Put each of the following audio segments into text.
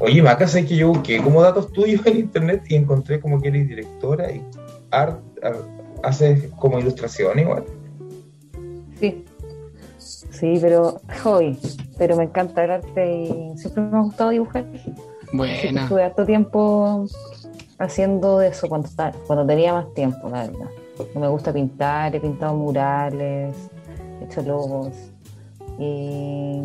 Oye, Maca, sé que yo busqué como datos tuyos en internet y encontré como que eres directora y art, art- haces como ilustración igual. Sí. Sí, pero hobby. Pero me encanta el arte y siempre me ha gustado dibujar. Buena. estuve harto tiempo haciendo eso cuando, estaba- cuando tenía más tiempo, la verdad. Me gusta pintar, he pintado murales, he hecho logos. Y,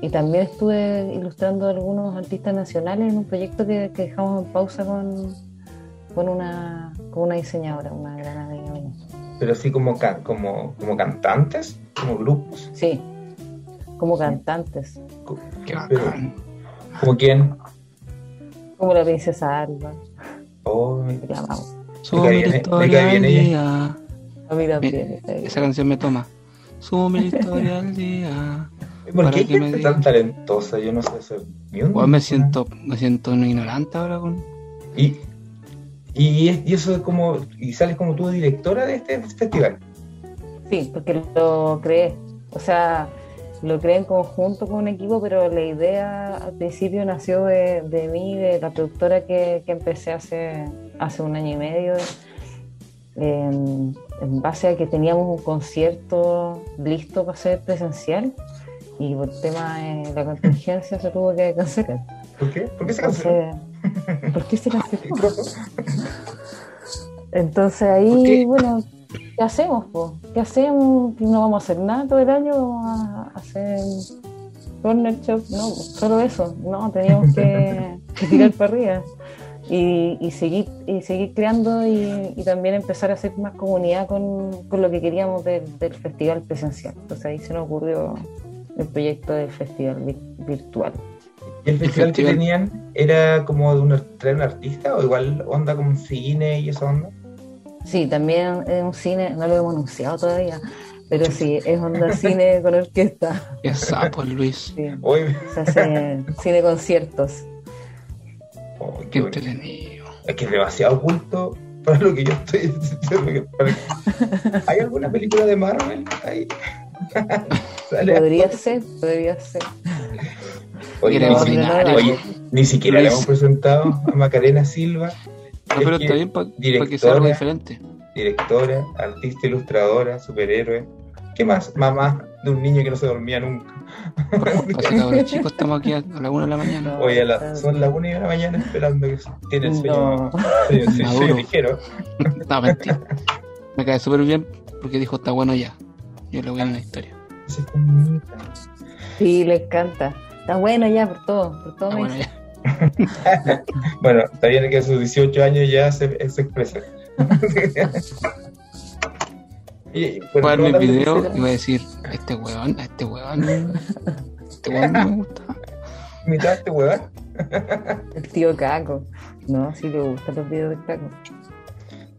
y también estuve ilustrando a algunos artistas nacionales en un proyecto que, que dejamos en pausa con, con, una, con una diseñadora, una gran amiga mía. Pero así como, can- como, como cantantes, como grupos. Sí, como cantantes, Qué bacán. ¿Como quién? como la princesa Alba, Oh, la amamos. Sube la historia al día. A mí también. Esa canción me toma. Sube la historia al día. ¿Por qué hay que me gente diga. tan talentosa? Yo no sé hacer ni un- me siento, me siento un ignorante ahora con. Y, y, es- y eso es como. Y sales como tú directora de este festival. Sí, porque lo creé. O sea, lo creé en conjunto con un equipo, pero la idea al principio nació de, de mí, de la productora que, que empecé hace, hace un año y medio, en, en base a que teníamos un concierto listo para ser presencial y por tema de la contingencia se tuvo que cancelar. ¿Por qué? ¿Por qué se canceló? Entonces, ¿Por qué se canceló? Entonces ¿Por ahí, bueno, ¿qué hacemos? Po? ¿Qué hacemos? No vamos a hacer nada todo el año, vamos a hacer corner shop, no, solo eso, no, teníamos que, que tirar para arriba y, y seguir y seguir creando y, y también empezar a hacer más comunidad con, con lo que queríamos del, del festival presencial. Entonces ahí se nos ocurrió el proyecto del festival vi- virtual. ¿Y el festival que tenían era como de un, un artista o igual onda como un cine y esa onda? Sí, también es un cine, no lo hemos anunciado todavía, pero sí, es onda cine con orquesta. Qué sapo, Luis. Sí, Hoy. se hace cine conciertos. Oh, Qué entretenido. Es que es demasiado oculto para lo que yo estoy diciendo. para- ¿Hay alguna película de Marvel ahí? Sale Podría ser, podría ser. Oye, ni, No, si- no, ordinario. no, oye, ni siquiera le hemos presentado a Macarena Silva, No, pero está bien para que sea directora- algo diferente. directora, artista ilustradora, superhéroe. ¿Qué más? Mamá de un niño que no se dormía nunca. Así chicos, estamos aquí a la una de la mañana. No, Oye, a la- son las una de la mañana esperando que se- tiene el sueño, No. ligero. No, mentira. Me cae súper bien porque dijo está bueno ya. Yo le voy a dar una historia. Se comunica. Sí, le encanta. Está bueno ya por todo, por todo bueno. Bueno, está bien que a sus 18 años ya se, se expresa. y, Voy bueno, a ver mi no, también video y voy a decir, este weón, este weón, este weón no me gusta. mitad de este huevón. El tío Caco. No, sí le gustan los videos de Caco.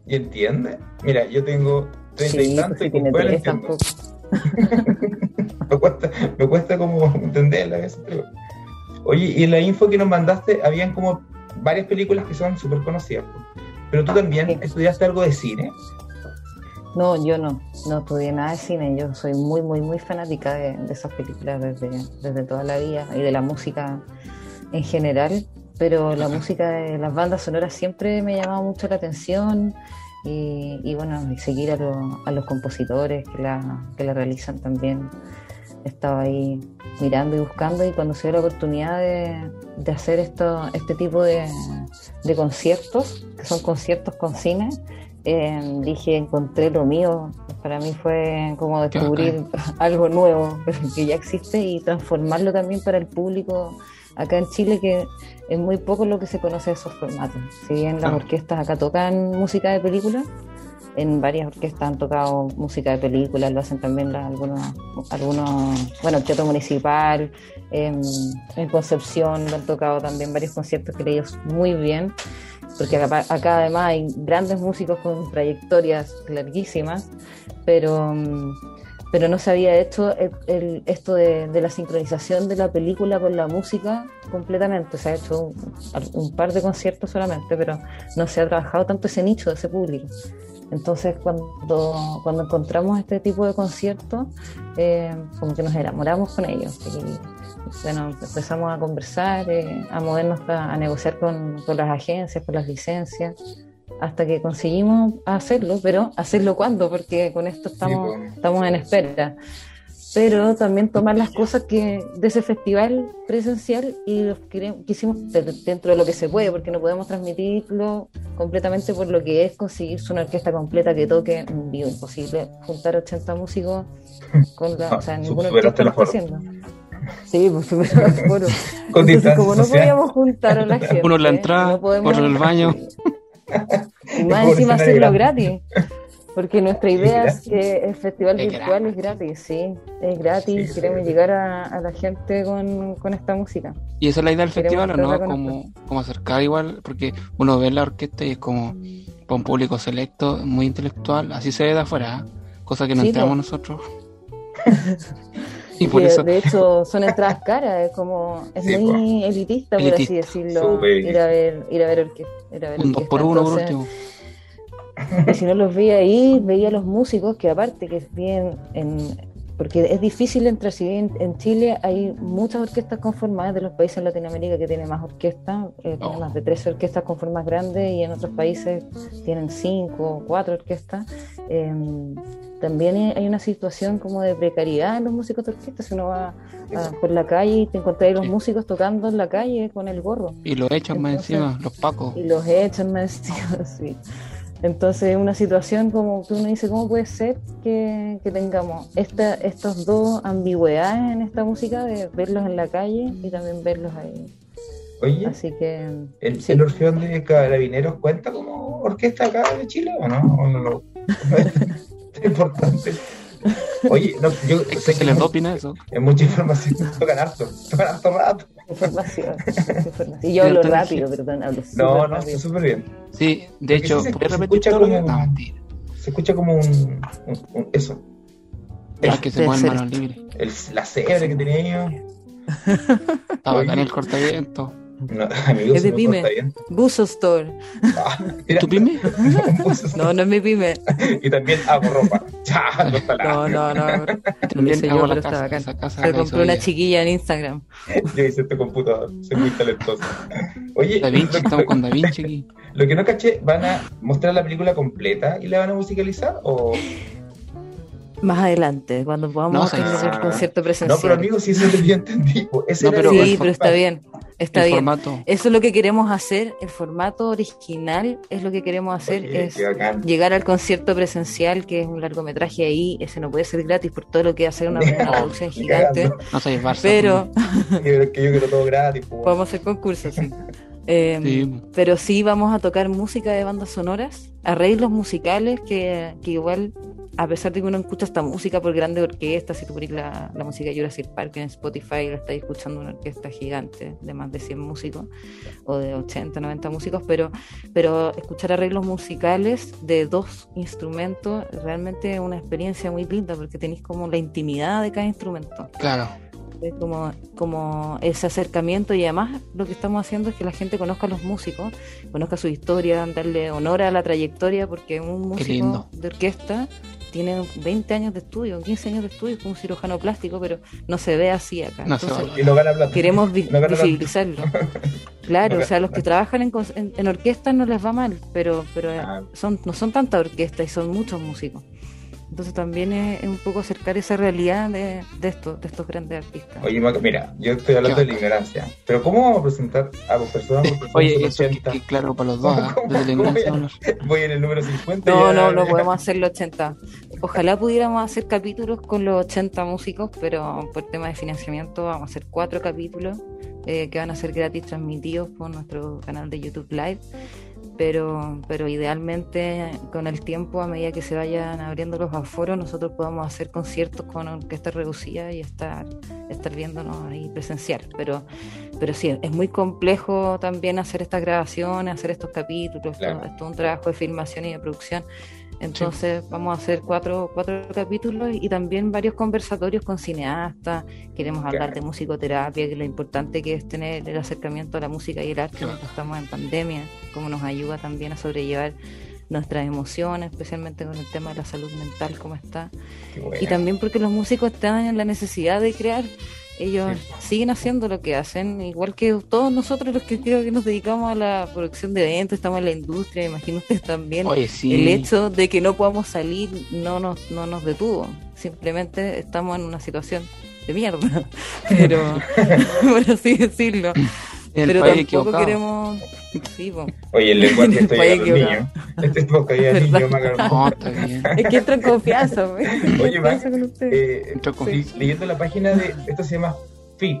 ¿Y entiende? Mira, yo tengo 30 y tanto pues y sí con tiene cuál tres entiendo. tampoco. me, cuesta, me cuesta como entenderla Oye, y en la info que nos mandaste, habían como varias películas que son súper conocidas. Pero tú también Sí. estudiaste algo de cine. No, yo no, no estudié nada de cine, yo soy muy, muy, muy fanática de, de esas películas desde, desde toda la vida y de la música en general, pero la música de las bandas sonoras siempre me llamaba mucho la atención y, y bueno, y seguir a, lo- a los compositores que la, que la realizan también. Estaba ahí mirando y buscando y cuando se dio la oportunidad de, de hacer esto, este tipo de, de conciertos, que son conciertos con cine, eh, dije, encontré lo mío. Para mí fue como descubrir algo nuevo, que ya existe y transformarlo también para el público acá en Chile, que es muy poco lo que se conoce de esos formatos. Si bien las Claro. orquestas acá tocan música de película, en varias orquestas han tocado música de película, lo hacen también la- algunos, algunos, bueno, el Teatro Municipal, en, en Concepción lo han tocado también varios conciertos que leídos muy bien, porque acá, acá además hay grandes músicos con trayectorias larguísimas, pero, mm, pero no se había hecho el- el- esto de, de la sincronización de la película con la música completamente, se ha hecho un, un par de conciertos solamente, pero no se ha trabajado tanto ese nicho de ese público. Entonces, cuando, cuando encontramos este tipo de conciertos, eh, como que nos enamoramos con ellos. Bueno, empezamos a conversar, eh, a movernos a, a negociar con, con las agencias, con las licencias, hasta que conseguimos hacerlo, pero hacerlo cuándo, porque con esto estamos, pues. estamos en espera. Pero también tomar las cosas que de ese festival presencial y los quisimos de- dentro de lo que se puede, porque no podemos transmitirlo completamente por lo que es conseguirse una orquesta completa que toque en vivo. Imposible juntar 80 músicos con la, o sea, Ah, ninguna orquesta lo está haciendo. Sí, pues aforo. Con Entonces, como no podíamos juntar a la gente, Uno en la entrada, no podemos- otro en el baño. Y más encima hacerlo grande. gratis. Porque nuestra idea es que el festival Es virtual es gratis, sí. Es gratis, Sí, queremos sí. llegar a, a la gente con, con esta música. Y esa es la idea del Queremos festival, ¿o no? Como, como acercar igual, porque uno ve la orquesta y es como para un público selecto, muy intelectual, así se ve de afuera, ¿eh? cosa que no Sí, entramos nosotros. y por Que, eso, De hecho, son entradas caras, es como, es Sí, muy elitista, por así decirlo, ir a ver, ir a ver orquesta. Ir a ver un 2 orquesta. por 1 por último. Y si no los veía ahí, veía a los músicos que aparte que bien en porque es difícil entrar, si bien en Chile hay muchas orquestas conformadas de los países en Latinoamérica que tienen más orquestas, eh, tienen Oh. más de 13 orquestas con formas grandes y en otros países tienen 5 o 4 orquestas. Eh, también hay- una situación como de precariedad en los músicos de orquesta, si uno va a- por la calle y te encuentras ahí los Sí. músicos tocando en la calle con el gorro Y lo echan más encima, los pacos. y los echan más encima, sí. Entonces es una situación como que uno dice, ¿cómo puede ser que, que tengamos esta, estas dos ambigüedades en esta música de verlos en la calle y también verlos ahí? Oye, Así que ¿el, sí. el Orfeón de Carabineros cuenta como orquesta acá de Chile o no? ¿O no lo- importante. Oye, no, yo Es que sé se que les es, opina eso. es mucha información, tocan harto, tocan harto rato. información. información. Y yo hablo rápido, perdón, hablo No, súper no, rápido. está súper bien. Sí, de hecho, sí se- ¿puedes se repetir escucha todo lo que como- mentira. Se escucha como un, un- un- eso, Ah, que se ser manos libres. el, la cebre que tenía yo. Está bacán Oye. el cortaviento. No, Es de pyme. Buzo Store. Ah, mira, ¿Tu pyme? No, no es mi pyme. Y también hago ropa. Ya, córtala. No, no, no. También hice hago yo, la casa, casa Se hizo compró una chiquilla en Instagram. Yo hice este computador, soy muy talentoso. Oye, Da Vinci, estamos con Da Vinci aquí. lo que no caché, ¿van a mostrar la película completa y la van a musicalizar? O... Más adelante, cuando podamos No, hacer sí. el concierto No, presencial. pero amigo, si eso es pues, ese No, pero sí, el pero está bien, está el bien. formato. Eso es lo que queremos hacer, el formato original es lo que queremos hacer, Oye, es llegar al concierto presencial, que es un largometraje ahí, ese no puede ser gratis por todo lo que hace una, una producción gigante. No soy Barça. pero Que que yo quiero todo gratis. pues. podemos hacer concursos, sí. Eh, Sí. Pero sí vamos a tocar música de bandas sonoras, arreglos musicales que, que igual, a pesar de que uno escucha esta música por grandes orquestas, si tú pones la, la música de Jurassic Park en Spotify, la estáis escuchando una orquesta gigante de más de 100 músicos o de 80, 90 músicos, pero, pero escuchar arreglos musicales de dos instrumentos realmente es una experiencia muy linda porque tenéis como la intimidad de cada instrumento. Claro. Como, como ese acercamiento y además lo que estamos haciendo es que la gente conozca a los músicos, conozca su historia, darle honor a la trayectoria, porque un músico de orquesta tiene 20 años de estudio, 15 años de estudio, es un cirujano plástico, pero no se ve así acá. No Entonces, ve. Y no gana plata. queremos vi- No gana tanto. visibilizarlo. Claro, No o sea, los que trabajan en, en, en orquestas no les va mal, pero, pero Ah. son, no son tantas orquestas y son muchos músicos. Entonces también es, es un poco acercar esa realidad de, de, estos, de estos grandes artistas. Oye, Maca, mira, yo estoy hablando de la ignorancia. Pero ¿cómo vamos a presentar a personas por Oye, eso que, 80? que claro para los dos, ¿ah? ¿Cómo- desde la ignorancia. Voy en el número 50. No, ya- no, no ya- podemos hacer los 80. Ojalá pudiéramos hacer capítulos con los 80 músicos, pero por tema de financiamiento vamos a hacer cuatro capítulos eh, que van a ser gratis transmitidos por nuestro canal de YouTube Live. Pero, pero idealmente con el tiempo, a medida que se vayan abriendo los aforos, nosotros podamos hacer conciertos con orquesta reducida y estar, estar viéndonos ahí presencial. Pero, pero sí, es muy complejo también hacer estas grabaciones, hacer estos capítulos, Claro. todo- es todo un trabajo de filmación y de producción. Entonces vamos a hacer cuatro, cuatro capítulos y también varios conversatorios con cineastas. Queremos hablar Claro. de musicoterapia, que lo importante que es tener el acercamiento a la música y el arte Claro. cuando estamos en pandemia, cómo nos ayuda también a sobrellevar nuestras emociones, especialmente con el tema de la salud mental, cómo está. Bueno. Y también porque los músicos están en la necesidad de crear ellos Sí. siguen haciendo lo que hacen, igual que todos nosotros los que creo que nos dedicamos a la producción de eventos, estamos en la industria, imagino ustedes también. Oye, sí. El hecho de que no podamos salir no nos, no nos detuvo, simplemente estamos en una situación de mierda, pero por así decirlo. El pero país tampoco equivocado. queremos... Sí. Oye, el lenguaje estoy Vaya llegando al equivocado. niño. Este es podcast ya niño, Macarón. No. Es que entra en confianza, güey. Oye, usted. Eh, li- leyendo la página de esto se llama FIC.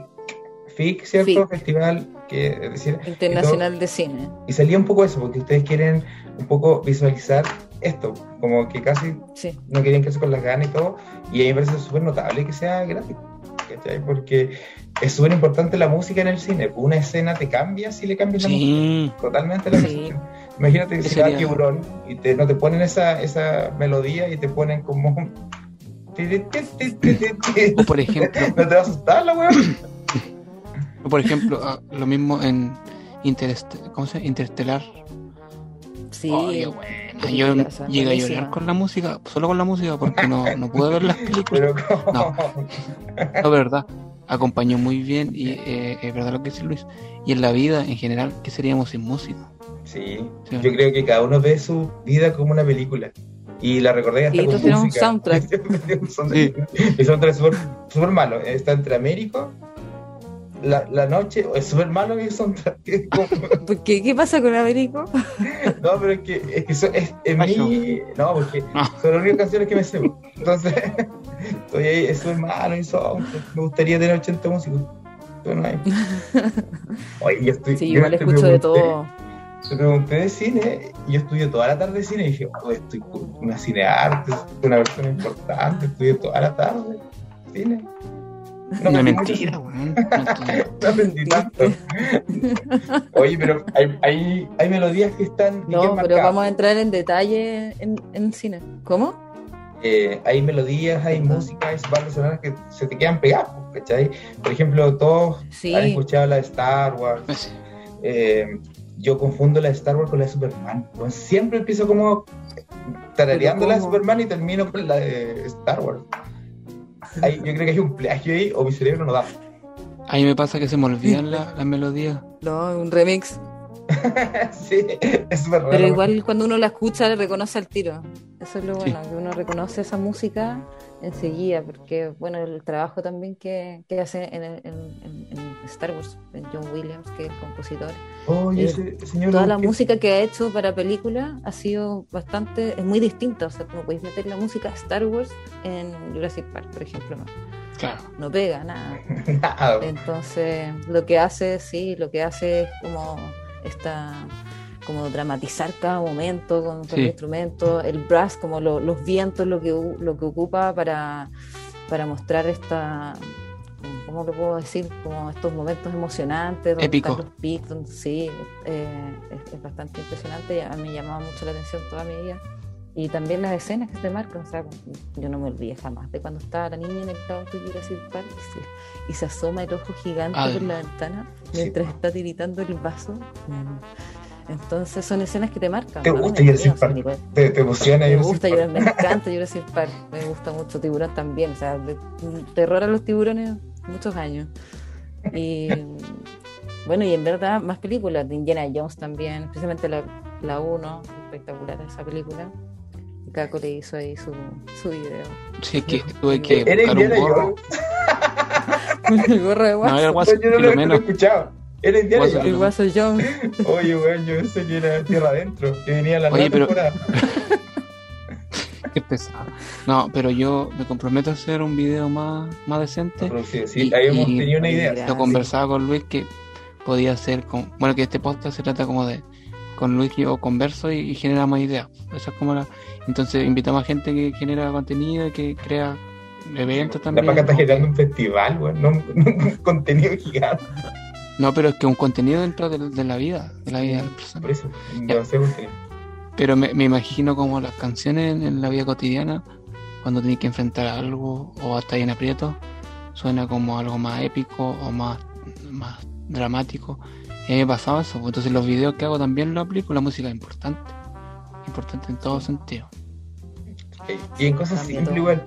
FIC, ¿cierto? FIC. Festival que es decir, Internacional de Cine. y salía un poco eso, porque ustedes quieren un poco visualizar esto, como que casi Sí. no querían quedarse con las ganas y todo, y a mí me parece súper notable que sea gráfico, ¿cachai? Porque es súper importante la música en el cine, una escena te cambia si le cambias la música, Sí. totalmente la Sí. Imagínate que ¿Qué si va tiburón y te, no te ponen esa, esa melodía y te ponen como... O por ejemplo, ¿No te va a asustar la weón? Por ejemplo, ah, lo mismo en Interest ¿cómo se? Interestelar. Sí. Película, yo llegué a llorar con la música, solo con la música, porque no, no pude ver las películas. No. No, verdad, acompañó muy bien y eh, es verdad lo que dice Luis. Y en la vida en general, ¿qué seríamos sin música? Sí, Sí. yo creo que cada uno ve su vida como una película. Y la recordé hasta Y con tienes un música. soundtrack. Un soundtrack. Mi soundtrack es súper malo. Está entre Américo, la, la noche, es súper malo mi soundtrack. Es como- ¿Por qué? ¿Qué pasa con Américo? no, pero es que, es que so- es, en mí, no, porque No. son las únicas canciones que me sé. Entonces, estoy ahí, es súper malo mi soundtrack. Me gustaría tener 80 músicos. Pero no hay. Oye, yo estoy. Sí, yo igual escucho de todo. Te pregunté de cine y yo estudié toda la tarde cine y dije, oh, estoy con una cinearte, soy una persona importante, estudié toda la tarde cine. No, es fui mentira, weón. No No. Oye, pero hay, hay, hay melodías que están bien No, pero marcadas. vamos a entrar en detalle en, en cine. ¿Cómo? Eh, hay melodías, hay música, hay bandas sonoras que se te quedan pegadas, ¿cachai? Por ejemplo, todos Sí. han escuchado la de Star Wars, Pues, eh, yo confundo la de Star Wars con la de Superman. Pues siempre empiezo como tarareando ¿Pero la de? Superman y termino con la de Star Wars. Hay- yo creo que hay un plagio ahí o mi cerebro no da. A mí me pasa que se me olvidan la- las melodías. No, un remix. sí, es súper raro. Pero igual cuando uno la escucha le reconoce al tiro. Eso es lo bueno, que uno reconoce esa música enseguida, porque bueno, el trabajo también que, que hace en, en- en- en Star Wars, John Williams, que es el compositor, eh, ese señor. toda la ¿qué- música que ha hecho para película ha sido bastante, es muy distinta, o sea, no podéis meter la música Star Wars en Jurassic Park, por ejemplo, no, Claro. no pega nada. Nada. Entonces, lo que hace, sí, lo que hace es como esta como dramatizar cada momento con, Sí. el instrumento, el brass, como lo- los vientos, lo que u- lo que ocupa para, para mostrar esta ¿cómo lo puedo decir? Como estos momentos emocionantes, donde Épico. están los picos, donde- sí, eh, es, es bastante impresionante, y a mí me llamaba mucho la atención toda mi vida. Y también las escenas que te marcan, o sea, yo no me olvidé jamás de cuando estaba la niña en el auto y Jurassic Park y se, y se asoma el ojo gigante Ah, por la ventana sí. mientras está tiritando el vaso. Entonces son escenas que te marcan. ¿Te gusta me Jurassic dio, o sea, Park? Te, te emociona Me gusta, Park. Jurassic- me encanta Jurassic Park, me gusta mucho Tiburón también, o sea, de- terror a los tiburones muchos años. Y bueno, y en verdad más películas, de Indiana Jones también, especialmente la, la 1, espectacular esa película. Y Caco le hizo ahí su, su video. Sí, que tuve que ¿Era buscar un Indiana gorro. El gorro de No, guaso. era No, guaso, yo no lo, Filomeno. escuchado. Era Indiana Guaso, Jones. el guaso Jones. Oye, weón, yo pensé que era Tierra Adentro, que venía la Oye, nueva pero- temporada. Qué pesado. No, pero yo me comprometo a hacer un video más, más decente. Producido, sí, Y- habíamos y- tenido una idea. Lo conversaba con Luis que podía ser con, bueno que este podcast se trata como de con Luis yo converso y, y generamos ideas. Esa es como la entonces invitamos a gente que genera contenido y que crea eventos La también. Paca está generando un festival, weón, no un, contenido gigante. No, pero es que un contenido dentro de, de la vida, de la vida de la persona. Por eso, no sé. Pero me, me imagino como las canciones en, en la vida cotidiana, cuando tienes que enfrentar algo o hasta en aprieto, suena como algo más épico o más, más dramático. Y a mí me pasaba eso, pues, entonces los videos que hago también lo aplico, la música es importante, importante en todo sentido. Y en cosas simples igual,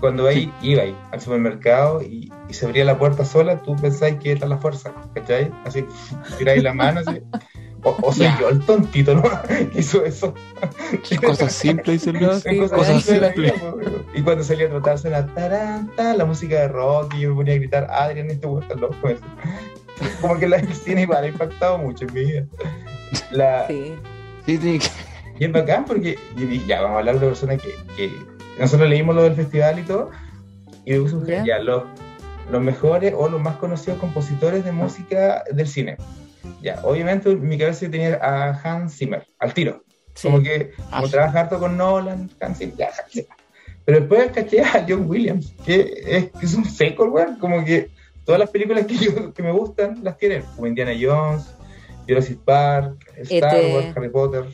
cuando ahí iba ahí, al supermercado y, y, se abría la puerta sola, tú pensáis que está la fuerza, ¿cachai? Así, tiráis la mano, así. O, o soy yo el tontito, ¿no? que hizo eso. Cosas simples, dice Cosas, cosas simples. Y cuando salía a tratarse la taranta, la música de rock, y yo me ponía a gritar, Adrián, este vuelta loco. Eso. Como que la el cine igual ha impactado mucho en mi vida. La... Sí. Sí, sí. Y es bacán porque, y ya vamos a hablar de personas que, que nosotros leímos lo del festival y todo, y me puso Ya. ya los, los mejores o los más conocidos compositores de música del cine. Ya, obviamente en mi cabeza tenía a Hans Zimmer, al tiro. Sí. Como que, Ah, como sí. trabaja harto con Nolan, Hans Zimmer, ya, Hans Zimmer. Pero después caché a John Williams, que es, que es un seco, weón. Como que todas las películas que, yo, que me gustan las tienen, como Indiana Jones, Jurassic Park, Star E.T.. Wars, Harry Potter.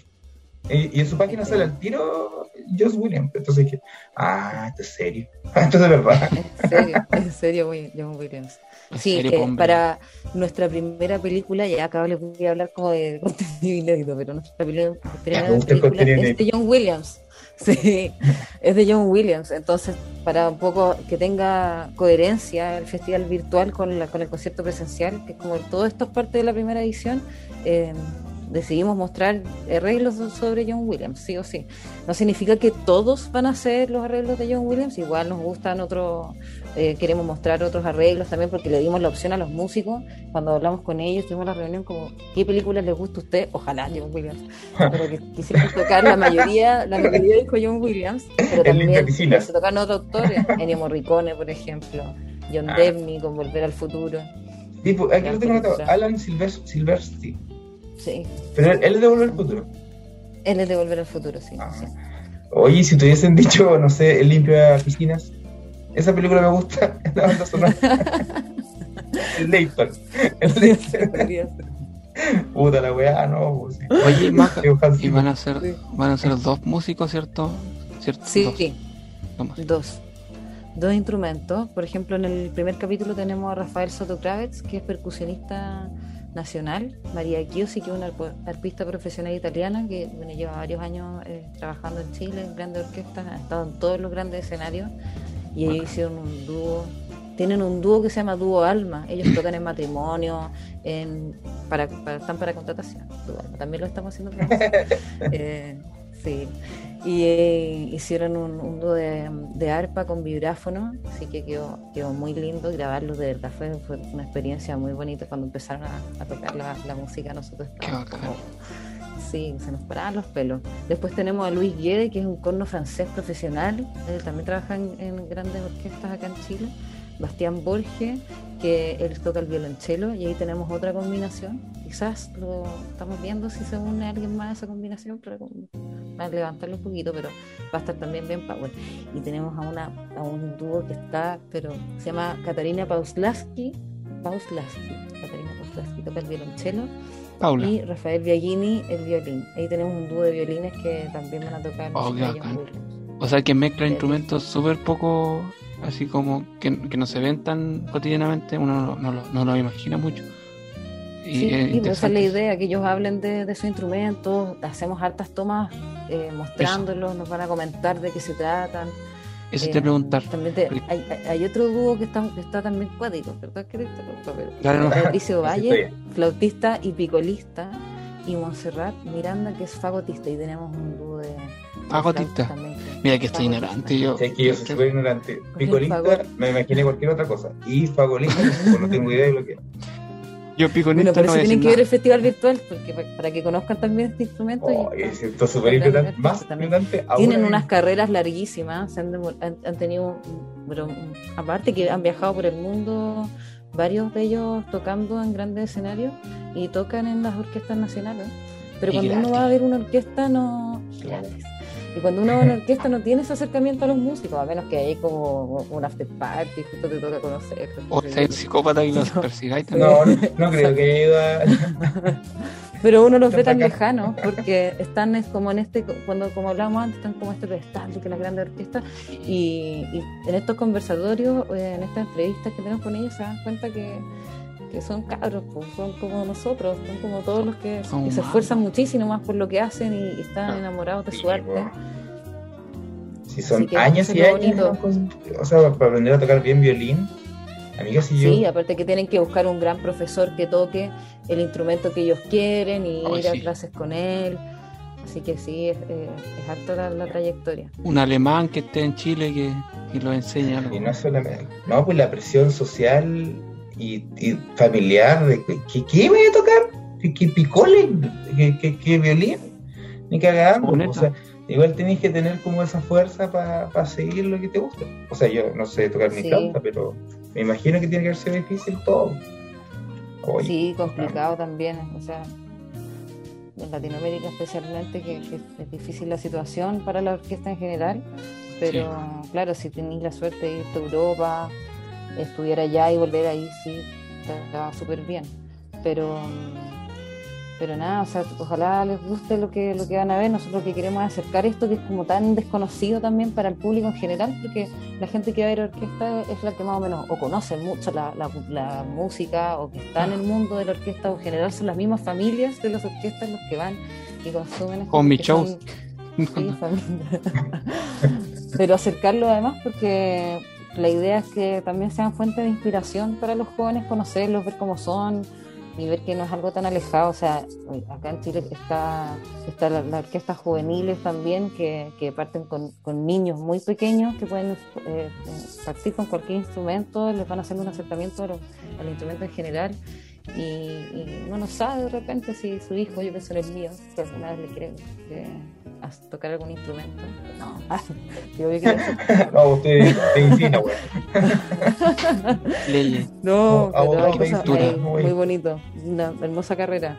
Y, y en su página E.T.. sale al tiro Joss Williams. Entonces dije, ah, esto es serio. esto es de verdad. En serio, en serio, John Williams. Sí, que hombre. para nuestra primera película, ya acá les voy a hablar como de contenido inédito, pero nuestra primera, película es de John Williams. Sí, es de John Williams. Entonces, para un poco que tenga coherencia el festival virtual con, la, con el concierto presencial, que es como todo esto es parte de la primera edición, eh, decidimos mostrar arreglos sobre John Williams, sí o sí. No significa que todos van a hacer los arreglos de John Williams, igual nos gustan otros, eh, queremos mostrar otros arreglos también porque le dimos la opción a los músicos cuando hablamos con ellos, tuvimos la reunión como ¿qué películas les gusta a usted? Ojalá John Williams, pero que quisimos tocar la mayoría, la mayoría dijo John Williams, pero también se tocaron otros autores, Ennio Morricone por ejemplo, John Ah. Debney con Volver al Futuro, Sí, pues, aquí lo tengo película. Alan Silvers- Silversti. sí, Pero él, es de Volver al Futuro. él es de Volver al Futuro, sí, Ah. sí. Oye, si te hubiesen dicho, no sé, el limpia piscinas, esa película me gusta, la banda sonora. el Leighton. El Leighton. Puta la weá, no. pues, sí. Oye, Maja, y van a ser, Sí. van a ser dos músicos, ¿cierto? ¿Cierto? Sí, Dos, sí. no. Dos. Dos instrumentos. Por ejemplo, en el primer capítulo tenemos a Rafael Soto Kravets, que es percusionista nacional. María Chiosi, que es una arpista profesional italiana que bueno, lleva varios años eh, trabajando en Chile, en grandes orquestas, ha estado en todos los grandes escenarios. Y ellos hicieron un dúo. Tienen un dúo que se llama Dúo Alma. Ellos tocan en matrimonio, en, para, para- están para contratación. También lo estamos haciendo. Eh, sí. Y eh, hicieron un, un dúo de, de arpa con vibráfono, así que quedó, quedó muy lindo grabarlo de verdad. Fue, fue una experiencia muy bonita cuando empezaron a, a tocar la, la música. Nosotros estábamos como, sí, se nos paraban los pelos. Después tenemos a Luis Guede, que es un corno francés profesional. Él también trabaja en, en grandes orquestas acá en Chile. Bastián Borges, que él toca el violonchelo, y ahí tenemos otra combinación. Quizás lo estamos viendo si se une alguien más a esa combinación, pero como- a levantarlo un poquito, pero va a estar también bien power. Y tenemos a una a un dúo que está, pero se llama Katarina Pauslaski, Pauslaski, Katarina Pauslaski toca el violonchelo Paula. y Rafael Biagini el violín. Ahí tenemos un dúo de violines que también van a tocar Oh. O sea, que mezcla instrumentos súper poco, así como que, que no se ven tan cotidianamente, uno no, no lo, no lo imagina mucho. Y Sí, es sí, esa es la idea, que ellos hablen de, de sus instrumentos, hacemos hartas tomas eh, mostrándolos, nos van a comentar de qué se tratan. Eso Eh, te preguntar. También te- hay, hay- otro dúo que está, que está también cuático, ¿verdad? Claro, Sí, Valle, flautista y picolista, y Montserrat Miranda, que es fagotista, y tenemos un dúo de. Fagotista. también Mira que estoy fagotista. ignorante yo. Sí, es que yo soy súper ignorante. Picolista, me imaginé cualquier otra cosa. Y fagolista, pues, no tengo idea de lo que es. Yo piconista Bueno, por eso voy a tienen que ver el nada. festival virtual, porque pa- para que conozcan también este instrumento. Oh, y siento súper ignorante. Más ahora. Tienen mismo. unas carreras larguísimas, se han, han- han tenido, pero aparte que han viajado por el mundo, varios de ellos tocando en grandes escenarios y tocan en las orquestas nacionales. Pero Y cuando uno gratis. va a ver una orquesta, no. gratis. Y cuando uno va a una orquesta no tiene ese acercamiento a los músicos, a menos que hay como un after party, justo te toca conocer. O sea, un psicópata y los persigáis también. No, no, no creo que haya ido a. Pero uno los ve tan lejanos porque están es como en este, cuando como hablábamos antes, están como este pedestal de que la grande orquesta y, y en estos conversatorios, eh, en estas entrevistas que tenemos con ellos, se dan cuenta que, que son cabros, pues, son como nosotros, son como todos los que, que se esfuerzan muchísimo más por lo que hacen y, y están Ah, enamorados de sí, su arte. Si son que años y años, o sea, para aprender a tocar bien violín, amiga, si yo... Sí, aparte que tienen que buscar un gran profesor que toque el instrumento que ellos quieren y Ay, ir a sí. clases con él. Así que sí, es, eh, es harta la, la trayectoria. Un alemán que esté en Chile que, que lo enseñe algo. Y no solamente. No, pues la presión social y, y familiar de que, que- ¿qué voy a tocar? ¿Qué, qué picole? ¿Qué, qué- qué violín? Ni cagando. O sea, igual tenés que tener como esa fuerza para seguir lo que te gusta. O sea, yo no sé tocar ni Sí. flauta, pero me imagino que tiene que haber sido difícil todo. Oye, Sí, complicado también. O sea, en Latinoamérica especialmente, que, que es difícil la situación para la orquesta en general. Pero claro, si tenéis la suerte de irte a Europa, estudiar allá y volver ahí, sí, va súper bien. Pero, pero nada, o sea, ojalá les guste lo que, lo que van a ver. Nosotros lo que queremos es acercar esto que es como tan desconocido también para el público en general, porque la gente que va a ver orquesta es la que más o menos o conoce mucho la, la- la música o que está en el mundo de la orquesta o en general son las mismas familias de las orquestas los que van y consumen Con que shows. son- Sí, familia. Pero acercarlo además porque la idea es que también sean fuente de inspiración para los jóvenes, conocerlos, ver cómo son y ver que no es algo tan alejado. O sea, acá en Chile está, está la, la orquesta juveniles también que, que parten con, con niños muy pequeños que pueden eh, partir con cualquier instrumento, les van haciendo un acercamiento a los- al instrumento en general. Y, y uno no sabe de repente si su hijo, yo pienso en el mío, que alguna vez le quiere eh, tocar algún instrumento. No, digo, yo hacer- no, usted medicina, güey. Leyes. No, No, pero pintura. ahí, muy bonito, una hermosa carrera.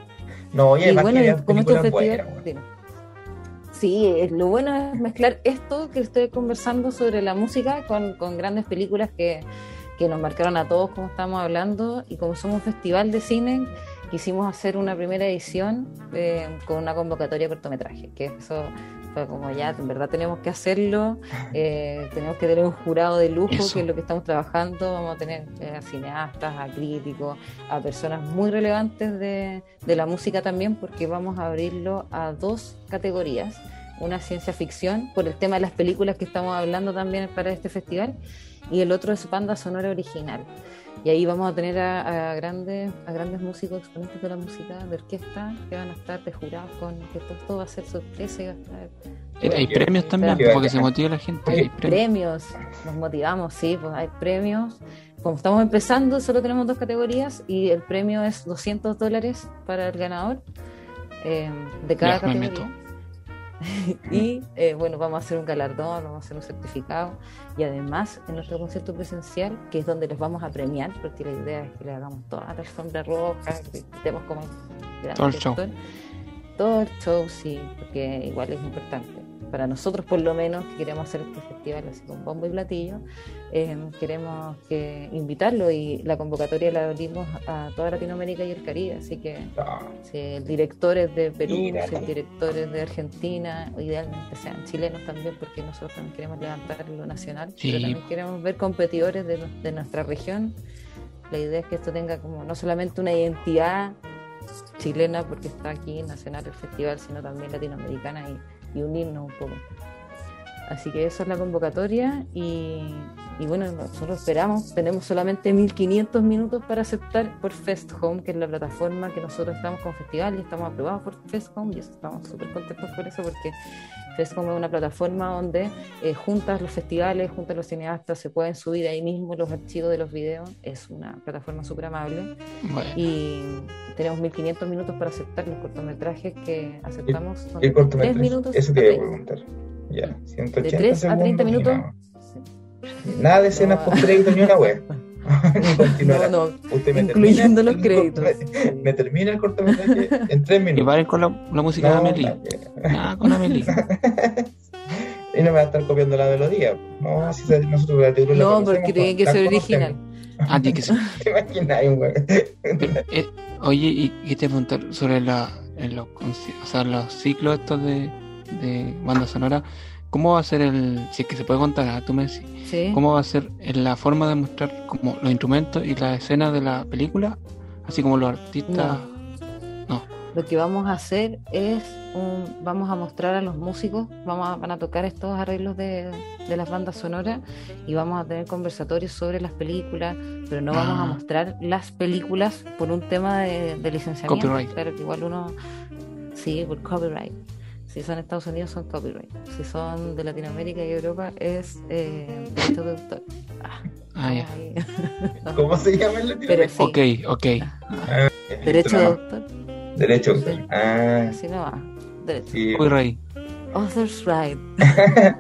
No, y Y además bueno, que como este películas festival. buenas, güey. dime. Sí, es- lo bueno es mezclar esto que estoy conversando sobre la música con, con grandes películas que, que nos marcaron a todos, como estamos hablando, y como somos un festival de cine, quisimos hacer una primera edición eh, con una convocatoria de cortometraje, que eso fue como ya, en verdad tenemos que hacerlo, eh, tenemos que tener un jurado de lujo, Eso. que es lo que estamos trabajando, vamos a tener eh, a cineastas, a críticos, a personas muy relevantes de, de la música también, porque vamos a abrirlo a dos categorías. Una ciencia ficción, por el tema de las películas que estamos hablando también para este festival, y el otro es banda sonora original. Y ahí vamos a tener a, a grandes, a grandes músicos, exponentes de la música, de orquesta, que van a estar de jurados con que todo, todo va a ser sorpresa y va a estar Hay premios también, porque se motiva la gente. hay Hay premios. premios, nos motivamos, sí, pues hay premios. Como estamos empezando, solo tenemos dos categorías y el premio es 200 dólares para el ganador eh, de cada Ya, me categoría. y eh, bueno, vamos a hacer un galardón, vamos a hacer un certificado y además en nuestro concierto presencial, que es donde los vamos a premiar, porque la idea es que le hagamos toda la alfombra roja, que estemos como Todo el show. Todo el show, sí, porque igual es importante. Para nosotros, por lo menos, que queremos hacer este festival así con bombo y platillo, eh, queremos que invitarlo y la convocatoria la abrimos a toda Latinoamérica y el Caribe, así que No, si el director es de Perú, si el director es de Argentina, idealmente sean chilenos también, porque nosotros también queremos levantar lo nacional, Sí. pero también queremos ver competidores de, de nuestra región. La idea es que esto tenga como no solamente una identidad chilena, porque está aquí nacional el festival, sino también latinoamericana y, y unirnos un poco. Así que esa es la convocatoria y, y bueno, nosotros esperamos, tenemos solamente 1500 minutos para aceptar por Fest Home, que es la plataforma que nosotros estamos con festival y estamos aprobados por Fest Home y eso estamos súper contentos por eso porque Fest Home es una plataforma donde eh, juntas los festivales, juntas los cineastas, se pueden subir ahí mismo los archivos de los videos, es una plataforma súper amable Bueno, y tenemos 1500 minutos para aceptar los cortometrajes que aceptamos. Son ¿Qué de cortometraje? 3 minutos Eso a te iba a 30. preguntar. Ya, 180 De 3 a 30 segundos y minutos. Nada de escenas No. post crédito ni una web. No, no, Usted me incluyendo termina los el créditos. cortometraje- Me termina el cortometraje en tres y minutos. paren con la, la música de No, Amelie. la- Nada con Amelie. y no me va a estar copiando la melodía. No, si se- nosotros la teoría la No, conocemos, porque tiene que la ser original. Ah, tiene que ser. ¿Te imaginas, güey? Eh, oye, y, y te preguntar sobre la, en los, o sea, los ciclos estos de, de banda sonora. ¿Cómo va a ser el, si es que se puede contar, ah, tú me decís, Sí. cómo va a ser en la forma de mostrar como los instrumentos y las escenas de la película? Así como los artistas. lo que vamos a hacer es, un, vamos a mostrar a los músicos, vamos a, van a tocar estos arreglos de, de las bandas sonoras y vamos a tener conversatorios sobre las películas, pero no vamos a Ah. mostrar las películas por un tema de, de licenciamiento. Copyright. Claro que igual uno, sí, por copyright. Si son Estados Unidos son copyright. Si son de Latinoamérica y Europa es eh, derecho de autor. Ah, Ah, ya. ¿Cómo se llama el Pero sí, Ok, ok. derecho de autor, Derecho. Sí. Ah, así no va. Derecho. sí. Copyright. Author's right.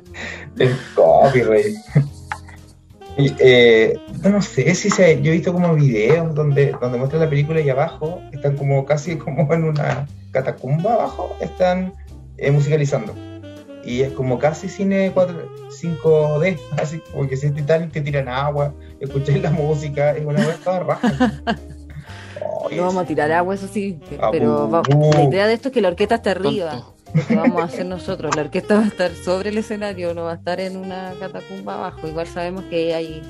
El copyright. Y, eh, no sé si se, yo he visto como videos donde, donde muestran la película y abajo están como casi como en una catacumba abajo, están eh, musicalizando. Y es como casi cine 4, 5D, así como que si es Titanic te tiran agua, escucháis la música, es una vez toda raja. No vamos a tirar agua, eso sí, Ah, pero va- bu- la idea de esto es que la orquesta esté arriba. Tonto. Lo que vamos a hacer nosotros. La orquesta va a estar sobre el escenario, no va a estar en una catacumba abajo. Igual sabemos que hay,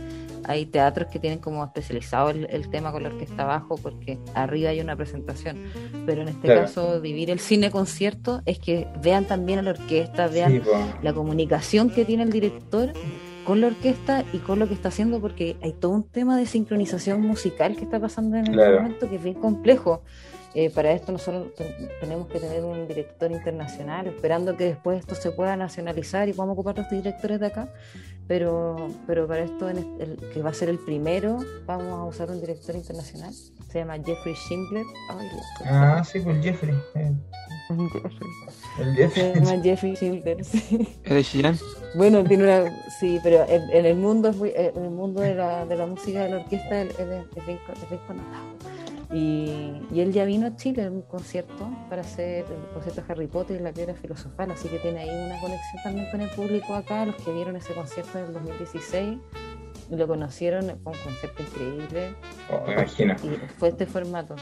hay teatros que tienen como especializado el, el tema con la orquesta abajo porque arriba hay una presentación. Pero en este Claro. caso, vivir el cine concierto es que vean también a la orquesta, vean sí, la comunicación que tiene el director con la orquesta y con lo que está haciendo, porque hay todo un tema de sincronización musical que está pasando en Claro. este momento que es bien complejo. Eh, para esto nosotros ten- tenemos que tener un director internacional, esperando que después esto se pueda nacionalizar y podamos ocupar los directores de acá. Pero, pero para esto, en este- el, que va a ser el primero, vamos a usar un director internacional. Se llama Jeffrey Schindler. Ay, Ah, sí, pues Jeffrey. eh, cosa. El Se Jeffrey. llama Jeffrey Schindler, sí. ¿Es de Chillán? Bueno, tiene una. Sí, pero en, en el mundo es muy- en el mundo de la, de la música de la orquesta él, es, es Y, y él ya vino a Chile en un concierto para hacer el concierto de Harry Potter y la piedra filosofal, así que tiene ahí una conexión también con el público acá, los que vieron ese concierto en el 2016 y lo conocieron, fue un concierto increíble Oh, me imagino. y fue este formato.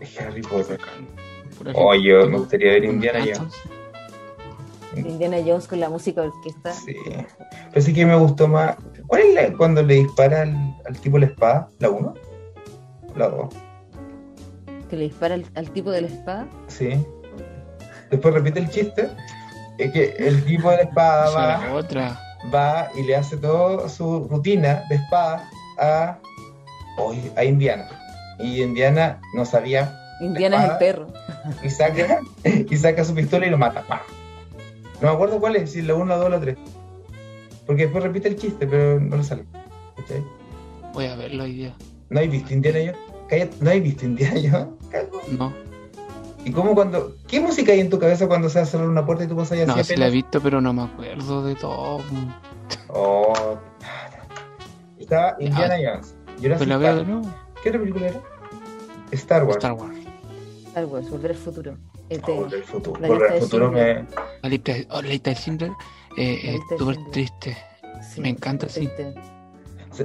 Es Harry Potter. Oh, yo me gustaría ver Indiana Jones. Indiana Jones con la música de orquesta. Sí. Pero sí que me gustó más. ¿Cuál es la, cuando le dispara al, al tipo la espada? ¿La 1? La 2. Que le dispara al, al tipo de la espada. Sí. Después repite el chiste. Es que el tipo de la espada va, otra. va y le hace toda su rutina de espada a, hoy a Indiana. Y Indiana no sabía Indiana es el perro. y saca, y saca su pistola y lo mata. ¡Pam! No me acuerdo cuál es, si la 1, la 2 o la 3. Porque después repite el chiste, pero no le sale. ¿Cachai? Voy a verlo hoy día. ¿No hay visto Indiana Jones? Cállate, ¿No hay visto Indiana Jones? Cago. No, ¿Y cómo cuando.? ¿Qué música hay en tu cabeza cuando se va a cerrar una puerta y tú pasas ahí no, así sí la he visto, pero no me acuerdo de todo. Oh. Estaba Indiana Jones. Jurassic la veo nuevo. ¿Qué otra película era? Star Wars. Star Wars. Star Wars, Volver al Futuro. Este, Oh, Volver al futuro. La Volver al lista de futuro me. Schindler. La lista, oh, la lista de Schindler eh, es de súper triste. sí, me encanta, sí. triste.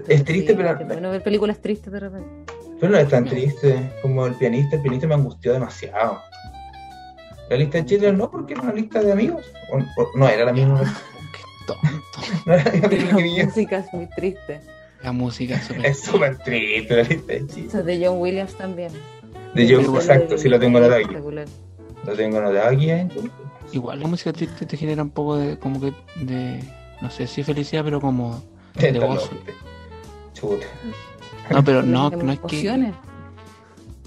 Es triste, Sí, pero. bueno ver películas tristes de repente. Pero no es tan triste como el pianista. El pianista me angustió demasiado. La lista de Chile no, porque era una lista de amigos. O- o- no era la misma. Qué tonto. No era la misma que música es muy triste. La música es súper Es súper triste la lista de Chile. Esa de John Williams también. De yo, Igual exacto, sí lo tengo notado aquí. Lo tengo notado aquí. ¿eh? Igual la música triste te genera un poco de, como que, de, no sé si felicidad, pero como de gozo. Chuta. No, pero no, no es que... emociones.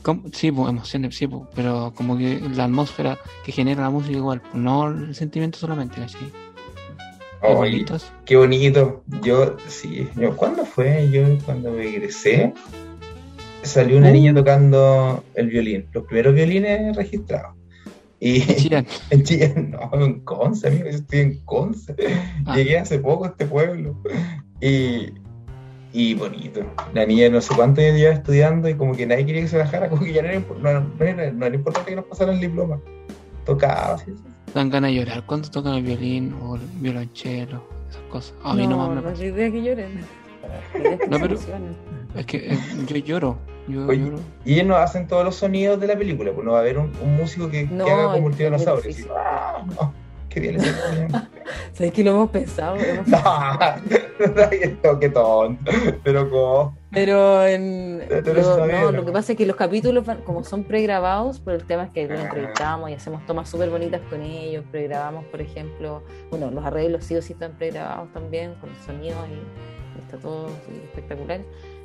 como- sí, pues, emociones, sí, pues, pero como que la atmósfera que genera la música igual, no el sentimiento solamente. Oye, Igualitos. qué bonito. Yo, sí, yo, ¿cuándo fue? Yo cuando me egresé, salió una Uh. niña tocando el violín, los primeros violines registrados. Y Chillán. en Chile, no, en Conce, amigo, yo estoy en Conce. Ah. Llegué hace poco a este pueblo. Y, y bonito. La niña no sé cuántos años llevaba estudiando y como que nadie quería que se bajara, como que ya no era, impo- no, no era, no era importante que nos pasara el diploma. Tocaba, así. Dan ganas de llorar cuando tocan el violín o el violonchelo, esas cosas. A mí no, no, más me pasa. idea que lloren. No, pero-. Es que eh, yo lloro. Yo Oye, lloro. Y ellos no hacen todos los sonidos de la película, pues no va a haber un, un músico que, haga como el tiranosaurio. Salió bien. ¿Sabes que lo hemos pensado? Hemos No, esto, qué tonto. Pero como. Pero en, Pero lo, no, lo que pasa es que los capítulos, van- como son pregrabados, pero el tema es que los Ah. entrevistamos y hacemos tomas súper bonitas con ellos. Pregrabamos, por ejemplo, bueno, los arreglos sí o sí están pregrabados también, con el sonido y está todo sí, espectacular.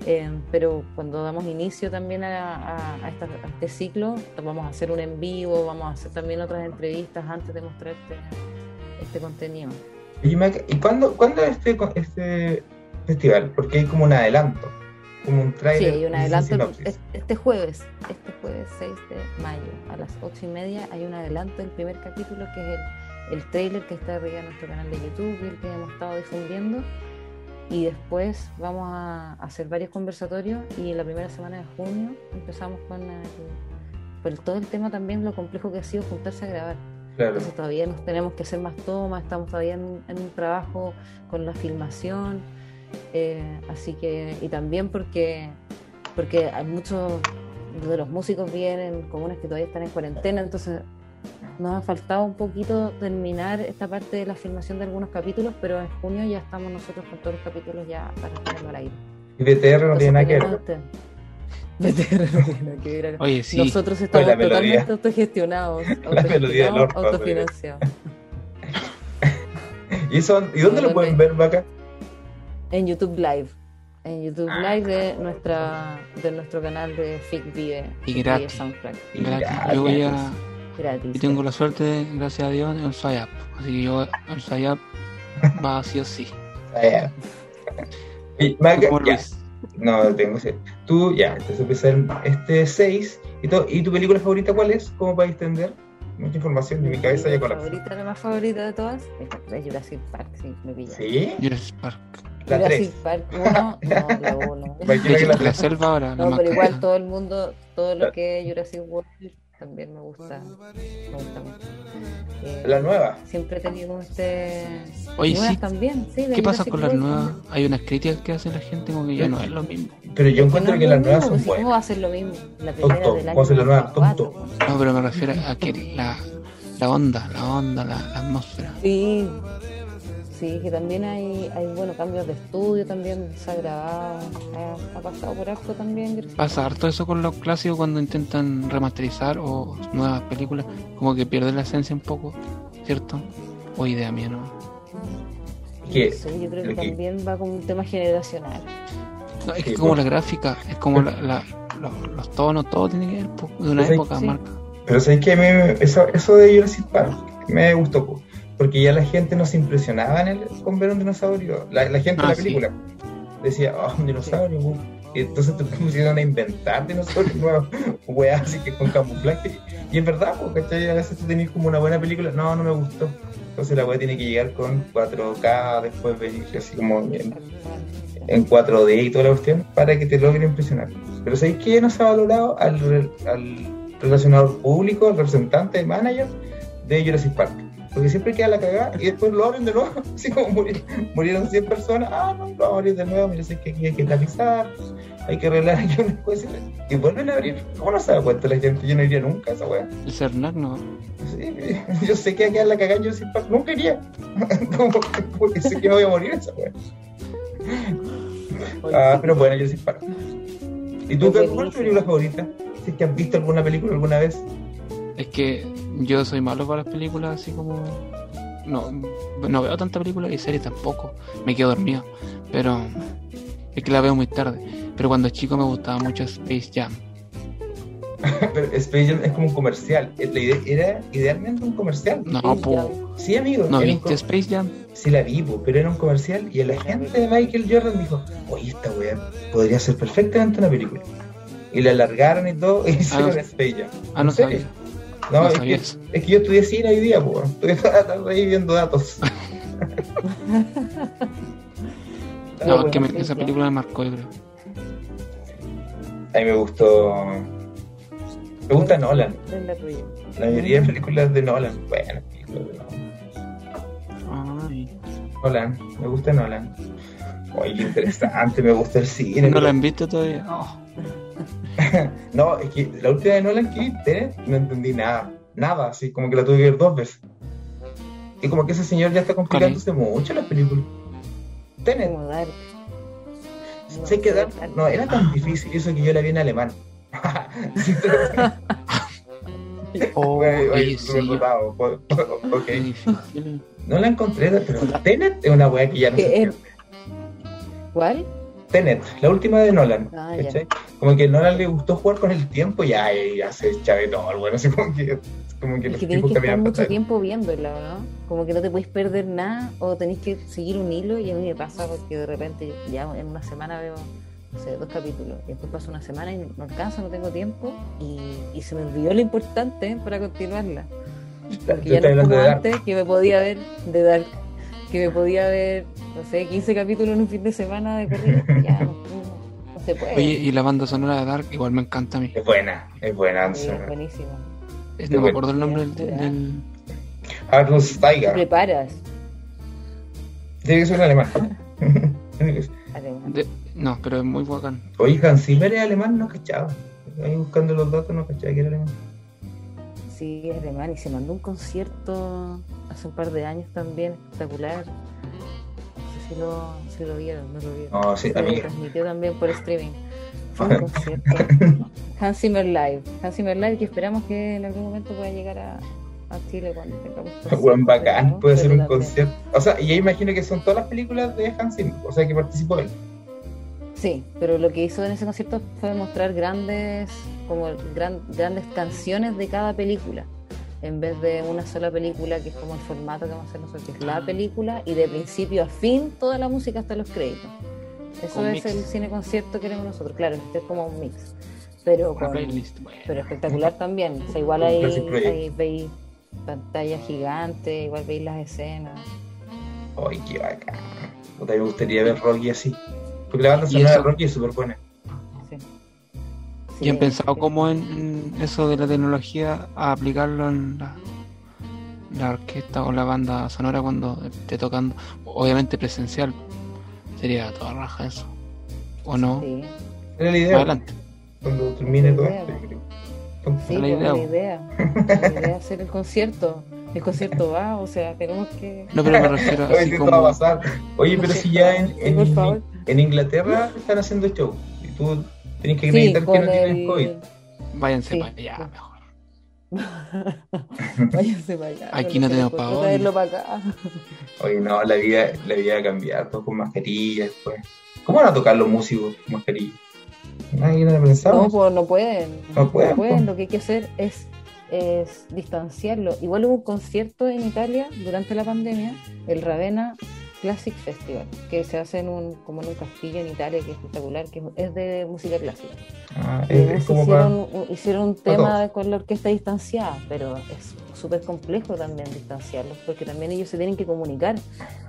Eh, pero cuando damos inicio también a, a- a esta- a este ciclo, vamos a hacer un en vivo, vamos a hacer también otras entrevistas antes de mostrarte este contenido. Oye, Maca, ¿y cuándo, cuándo es este, este festival? Porque hay como un adelanto, como un Sí, trailer. hay un adelanto el- este jueves, este jueves 6 de mayo, a las 8 y media, hay un adelanto del primer capítulo que es el, el trailer que está arriba en nuestro canal de YouTube y el que hemos estado difundiendo. Y después vamos a hacer varios conversatorios y en la primera semana de junio empezamos con el, todo el tema también lo complejo que ha sido juntarse a grabar. Claro. Entonces todavía nos tenemos que hacer más tomas, estamos todavía en, en un trabajo con la filmación, eh, así que, y también porque, porque hay muchos de los músicos vienen comunes que todavía están en cuarentena, entonces nos ha faltado un poquito terminar esta parte de la filmación de algunos capítulos, pero en junio ya estamos nosotros con todos los capítulos ya para tenerlo al aire. Y BTR no tiene nada que ver. BTR no tiene nada que ver. Oye, sí. Nosotros estamos melodía. totalmente autogestionados, La melodía del autogestionados, orto, autofinanciados. ¿Y, son, ¿Y dónde lo pueden ver, Maca? En YouTube Live. En YouTube Ah. Live de nuestra de nuestro canal de FIC Vive. Y gratis. Soundtrack. Gratis. Yo voy a. Gratis. Yo tengo la suerte, gracias a Dios, en el Swayap. Así que yo, el Swayap va sí o sí. Ah. Y, ya. No, tengo que Tú, ya, entonces empezar este 6. ¿Y, todo, ¿Y tu película favorita cuál es? ¿Cómo para extender? Mucha información, en mi cabeza ya Mi colapsa. favorita, la más favorita de todas, es es Jurassic Park, sí, me pilla. ¿Sí? Jurassic Park. La Jurassic 3. Park 1, no, la 1. Imagina De que hecho, la selva ahora, No, pero igual todo el mundo, todo lo que es Jurassic World también me gusta, me gusta mucho. Eh, La nueva. Siempre he tenido este... Oye, nuevas sí. también, sí, ¿Qué pasa con las nuevas? Hay unas críticas que hace la gente como que ya no es lo mismo. Pero yo encuentro no que las nuevas son ¿Cómo buenas. a ser lo mismo? La primera Tonto, del año ¿cómo hacer la nueva? 94, Tonto. No, pero me refiero a que la, la onda, la onda, la, la atmósfera. Sí, sí, que también hay, hay bueno, cambios de estudio también, se ha grabado, ha, ha pasado por acto también. Pasa harto eso con los clásicos cuando intentan remasterizar o nuevas películas, como que pierde la esencia un poco, ¿cierto? O idea mía, ¿no? Sí, yo creo que también va con un tema generacional. No, es Sí, que como pues. la gráfica, es como la, la- los, los tonos, todo tiene que ver po, de una Sí. época Sí. marca. Pero sabes que a mí me- eso, eso de Jurassic Park me gustó, porque ya la gente no se impresionaba en el, con ver un dinosaurio. La, la gente en Ah, la sí. película decía, oh, un dinosaurio, po". y entonces te pusieron a inventar dinosaurios nuevos, weá, así que con camuflaje. Y es verdad, porque A veces tú tenés como una buena película, no, no me gustó. Entonces la weá tiene que llegar con 4K, después venir así como en, en 4D y toda la cuestión para que te logre impresionar. Pero ¿sabéis qué no se ha valorado al, al relacionador público, al representante, el manager de Jurassic Park? Porque siempre queda la cagada y después lo abren de nuevo, así como murieron, murieron 100 personas, ah, no, lo vamos a abrir de nuevo, mira, sé que aquí hay que tapizar, hay que arreglar aquí unas cosas, y vuelven a abrir. ¿Cómo no se da cuenta la gente? Yo no iría nunca a esa weá. El Cernac no. Sí, yo sé que va a quedar la cagada en Jurassic Park, nunca iría. Como- Porque sé que me voy a morir esa weá. Ah, pero bueno, Jurassic Park. ¿Y tú, cuál es tu película favorita? Si es que has visto alguna película alguna vez. Es que yo soy malo para las películas, así como. No, no veo tanta película y series tampoco. Me quedo dormido. Pero es que la veo muy tarde. Pero cuando chico me gustaba mucho Space Jam. Pero Space Jam es como un comercial. Eh, La idea era idealmente un comercial. No, po. Sí, amigo. ¿No viste Space Jam? Sí, la vi, po, pero era un comercial. Y el agente de Michael Jordan dijo: Oye, esta weá podría ser perfectamente una película. Y la alargaron y todo, y hicieron no. Space Jam. Ah, no sabía. No, No es, que, eso. es que yo estudié cine hoy día, pues. Estoy toda la tarde ahí viendo datos. No, Ah, es que me- esa película me marcó, yo creo. A mí me gustó. Me gusta Nolan. La mayoría de películas de Nolan. Buenas películas de Nolan. Ay. Nolan. Me gusta Nolan. Oye, qué interesante. me gusta el cine. ¿No la han visto todavía? Oh. No, es que la última de Nolan que vi, Tenet, no entendí nada. Nada, así como que la tuve que ver dos veces. Y como que ese señor ya está complicándose mucho las películas. Tenet. Como Dark. No sé que no era tan difícil eso que yo la vi en alemán. Oh, Oye, sí. No la encontré, pero Tenet es una weá que ya no se. ¿Cuál? Tenet, la última de Nolan. Ah. Como que a Nolan le gustó jugar con el tiempo y ya, ya se chavetó, el bueno, así como que, como que Es que tenés que estar mucho atrás. tiempo viéndola, ¿no? Como que no te puedes perder nada o tenés que seguir un hilo y a mí me pasa porque de repente ya en una semana veo, no sé, dos capítulos y después pasa una semana y no alcanzo, no tengo tiempo y, y se me olvidó lo importante para continuarla. Porque ya no como antes que me podía ver de Dark, que me podía ver, no sé, 15 capítulos en un fin de semana de corrido. Ya no, se puede. Oye, y la banda sonora de Dark igual me encanta a mí. Es buena, es buena. Sí, es buenísimo. Es- no me acuerdo el nombre del, del- Arnold Te Steiger. preparas. Tiene que ser un alemán. De- No, pero es muy bacán. Oye, Hans Zimmer es alemán, no cachaba. Ahí buscando los datos no cachaba que era alemán. Sí, es alemán y se mandó un concierto hace un par de años también, espectacular. No sé si lo, si lo vieron, no lo vieron. No, sí, se transmitió también por streaming. Fue un concierto. Hans Zimmer Live. Hans Zimmer Live que esperamos que en algún momento pueda llegar a, a Chile cuando tengamos Buen bacán, pero- puede ser un concierto. O sea, y yo imagino que son todas las películas de Hans Zimmer, o sea, que participó él. Sí, pero lo que hizo en ese concierto fue mostrar grandes, como gran- grandes canciones de cada película, en vez de una sola película, que es como el formato que vamos a hacer nosotros, que es la película, y de principio a fin toda la música hasta los créditos. Eso es mix. el cine concierto que queremos nosotros, claro, este es como un mix, pero, con, playlist. Bueno. pero espectacular también. O sea, igual ahí, veis pantalla gigante, igual veis las escenas. Ay, qué bacán. Me gustaría ver Rocky así. Porque la banda sonora de Rocky es súper buena. ¿Y han pensado cómo en, eso de la tecnología a aplicarlo en la, la orquesta o la banda sonora cuando esté tocando? Obviamente presencial. Sería toda raja eso. ¿O no? Sí, Era la idea. adelante. Cuando termine todo esto, yo creo. Sí, La pues, idea. la idea. La idea hacer el concierto. El concierto va, o sea, tenemos que. No, pero me refiero Oye, así va a como... pasar. Oye, pero si ya en, en Inglaterra están haciendo show. Y tú tienes que Sí, acreditar que no tienes el. COVID. Váyanse Sí. para allá mejor. Váyanse para allá. Aquí no tenemos traerlo para acá. Oye, no, la vida, la vida va a cambiar, todo con mascarillas después. ¿Cómo van a tocar los músicos con mascarillas? Nadie no lo No, pensaba. pues no pueden. No pueden, pues. Lo que hay que hacer es, es distanciarlo. Igual hubo un concierto en Italia durante la pandemia, el Ravenna Classic Festival, que se hace en un, como en un castillo en Italia que es espectacular, que es de música clásica. Ah, es, como hicieron, para... un- hicieron un para tema con la orquesta distanciada, pero es súper complejo también distanciarlos, porque también ellos se tienen que comunicar.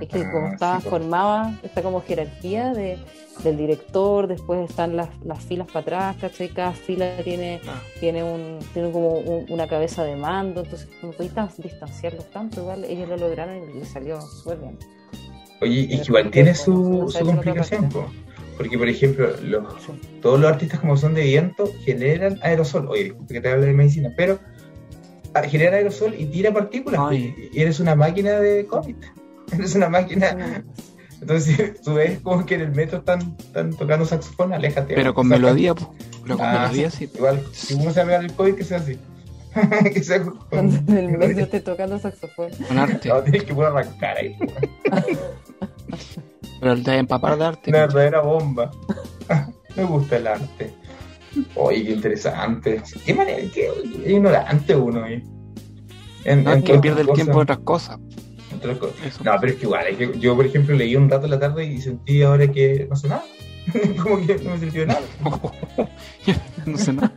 Es que Ah, como sí, estaba pues. formada, esta como jerarquía de, del director, después están las, las filas para atrás, ¿cachai? Cada fila tiene, Ah. tiene, un, tiene como un- una cabeza de mando, entonces no podéis tan- distanciarlos tanto, igual ellos lo lograron y les salió súper bien. Oye, y que igual tiene su, su complicación, po. porque por ejemplo, los, todos los artistas como son de viento generan aerosol. Oye, disculpe que te hable de medicina, pero ah, generan aerosol y tira partículas. Ay. Y eres una máquina de COVID. Eres una máquina. Entonces, tú ves como que en el metro están, están tocando saxofón, aléjate. Pero con Saca- melodía, po. Pero con Ah, melodía sí. Igual, si uno se pegar el COVID, que sea así. que sea con, Cuando en el con- medio esté tocando saxofón. Con arte. No, tienes que puro arrancar ahí. Pero el de empapar de arte. Una verdadera bomba. Me gusta el arte. Oye, qué interesante. Qué manera, qué ignorante uno ahí. En, No, en es que pierde el cosas, tiempo en otras cosas. otras. No, pero es que igual, es que yo por ejemplo leí un rato en la tarde y sentí ahora que no sé nada. Como que no me sirvió de nada. no sé nada.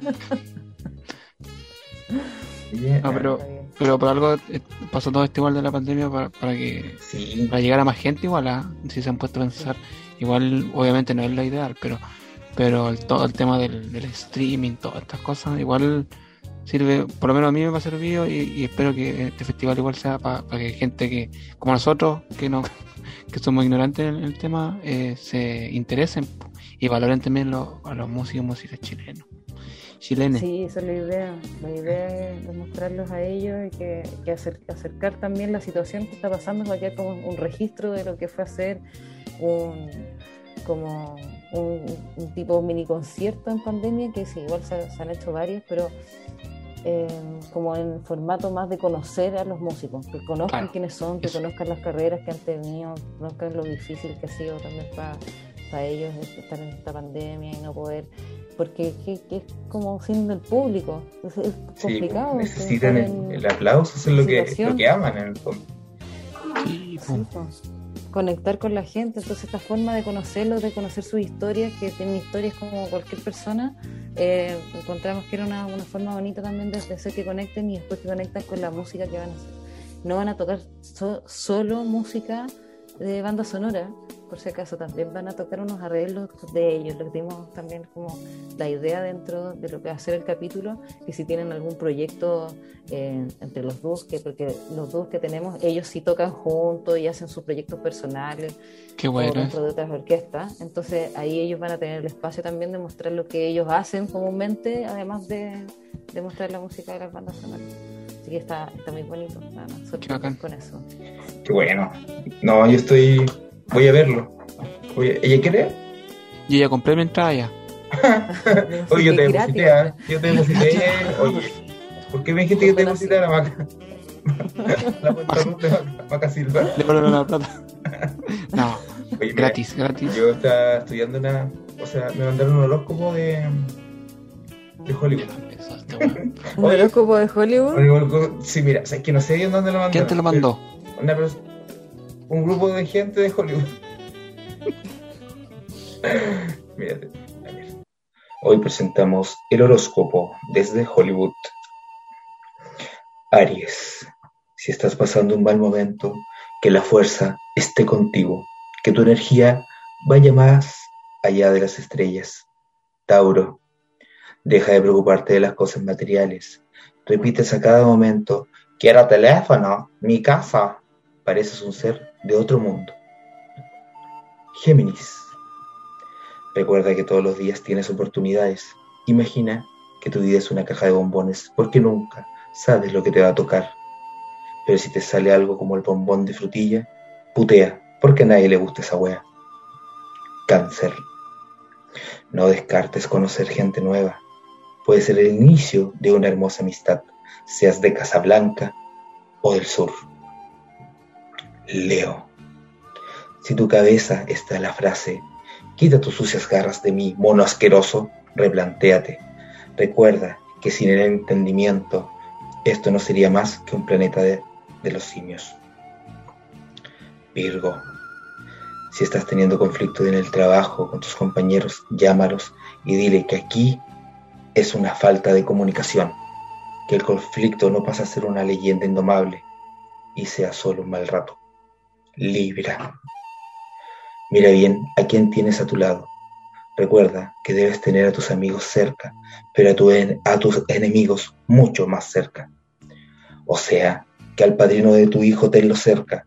No, pero- Está bien. Pero por algo eh, pasó todo esto igual de la pandemia para, para que Sí, para llegar a más gente igual a, si se han puesto a pensar. Igual obviamente no es lo ideal pero pero el, todo el tema del, del streaming todas estas cosas igual sirve por lo menos a mí me ha servido y, y espero que este festival igual sea para que gente que como nosotros que no que somos ignorantes en el tema eh, se interesen y valoren también lo- a los músicos y músicas chilenos Sí, esa es la idea. La idea es mostrarlos a ellos y que, que acer- acercar también la situación que está pasando para que haya como un registro de lo que fue hacer un como un, tipo mini concierto en pandemia, que sí, igual se, han hecho varios, pero eh, como en formato más de conocer a los músicos, que conozcan quiénes son, que conozcan las carreras que han tenido, conozcan lo difícil que ha sido también para ellos estar en esta pandemia y no poder porque es como sin el público, es, complicado. necesitan el, aplauso, eso es lo que, lo que aman en el fondo. Sí, conectar con la gente, entonces esta forma de conocerlos, de conocer sus historias, que tienen historias como cualquier persona, eh, encontramos que era una, forma bonita también de, hacer que conecten y después que conectan con la música que van a hacer. No van a tocar solo música de banda sonora, por si acaso también van a tocar unos arreglos de ellos. Les dimos también como la idea dentro de lo que va a ser el capítulo, que si tienen algún proyecto eh, entre los dos, que porque los dos que tenemos, ellos sí tocan juntos y hacen sus proyectos personales. Qué bueno. dentro de otras orquestas. Entonces ahí ellos van a tener el espacio también de mostrar lo que ellos hacen comúnmente, además de, de mostrar la música de las bandas sonoras. Así que está, está muy bonito. Nada, Qué con eso. Qué bueno. No, yo estoy Voy a verlo. ¿Ella quiere? Yo ya compré mi entrada ya. Oye, yo te deposité, ¿eh? Yo te deposité. Oye, ¿por qué me dijiste que te deposité a la maca? la cuenta de Maca Silva. Le ponen la plata. No, gratis, gratis. Yo estaba estudiando una. O sea, me mandaron un horóscopo de. de Hollywood. ¿Un horóscopo de Hollywood? Sí, mira, o sea, es que no sé en dónde lo mandó. ¿Quién te lo mandó? Una persona un grupo de gente de Hollywood. Mírate. Hoy presentamos el horóscopo desde Hollywood. Aries, si estás pasando un mal momento, que la fuerza esté contigo, que tu energía vaya más allá de las estrellas. Tauro, deja de preocuparte de las cosas materiales. Repites a cada momento, quiero teléfono, mi casa. Pareces un ser de otro mundo. Géminis. Recuerda que todos los días tienes oportunidades. Imagina que tu vida es una caja de bombones, porque nunca sabes lo que te va a tocar. Pero si te sale algo como el bombón de frutilla, putea, porque a nadie le gusta esa wea. Cáncer. No descartes conocer gente nueva. Puede ser el inicio de una hermosa amistad, seas de Casablanca o del sur. Leo. Si tu cabeza está la frase, quita tus sucias garras de mí, mono asqueroso, replantéate. Recuerda que sin el entendimiento, esto no sería más que un planeta de, de los simios. Virgo. Si estás teniendo conflicto en el trabajo con tus compañeros, llámalos y dile que aquí es una falta de comunicación, que el conflicto no pasa a ser una leyenda indomable y sea solo un mal rato. Libra. Mira bien a quién tienes a tu lado. Recuerda que debes tener a tus amigos cerca, pero a, tus enemigos mucho más cerca. O sea, que al padrino de tu hijo tenlo cerca,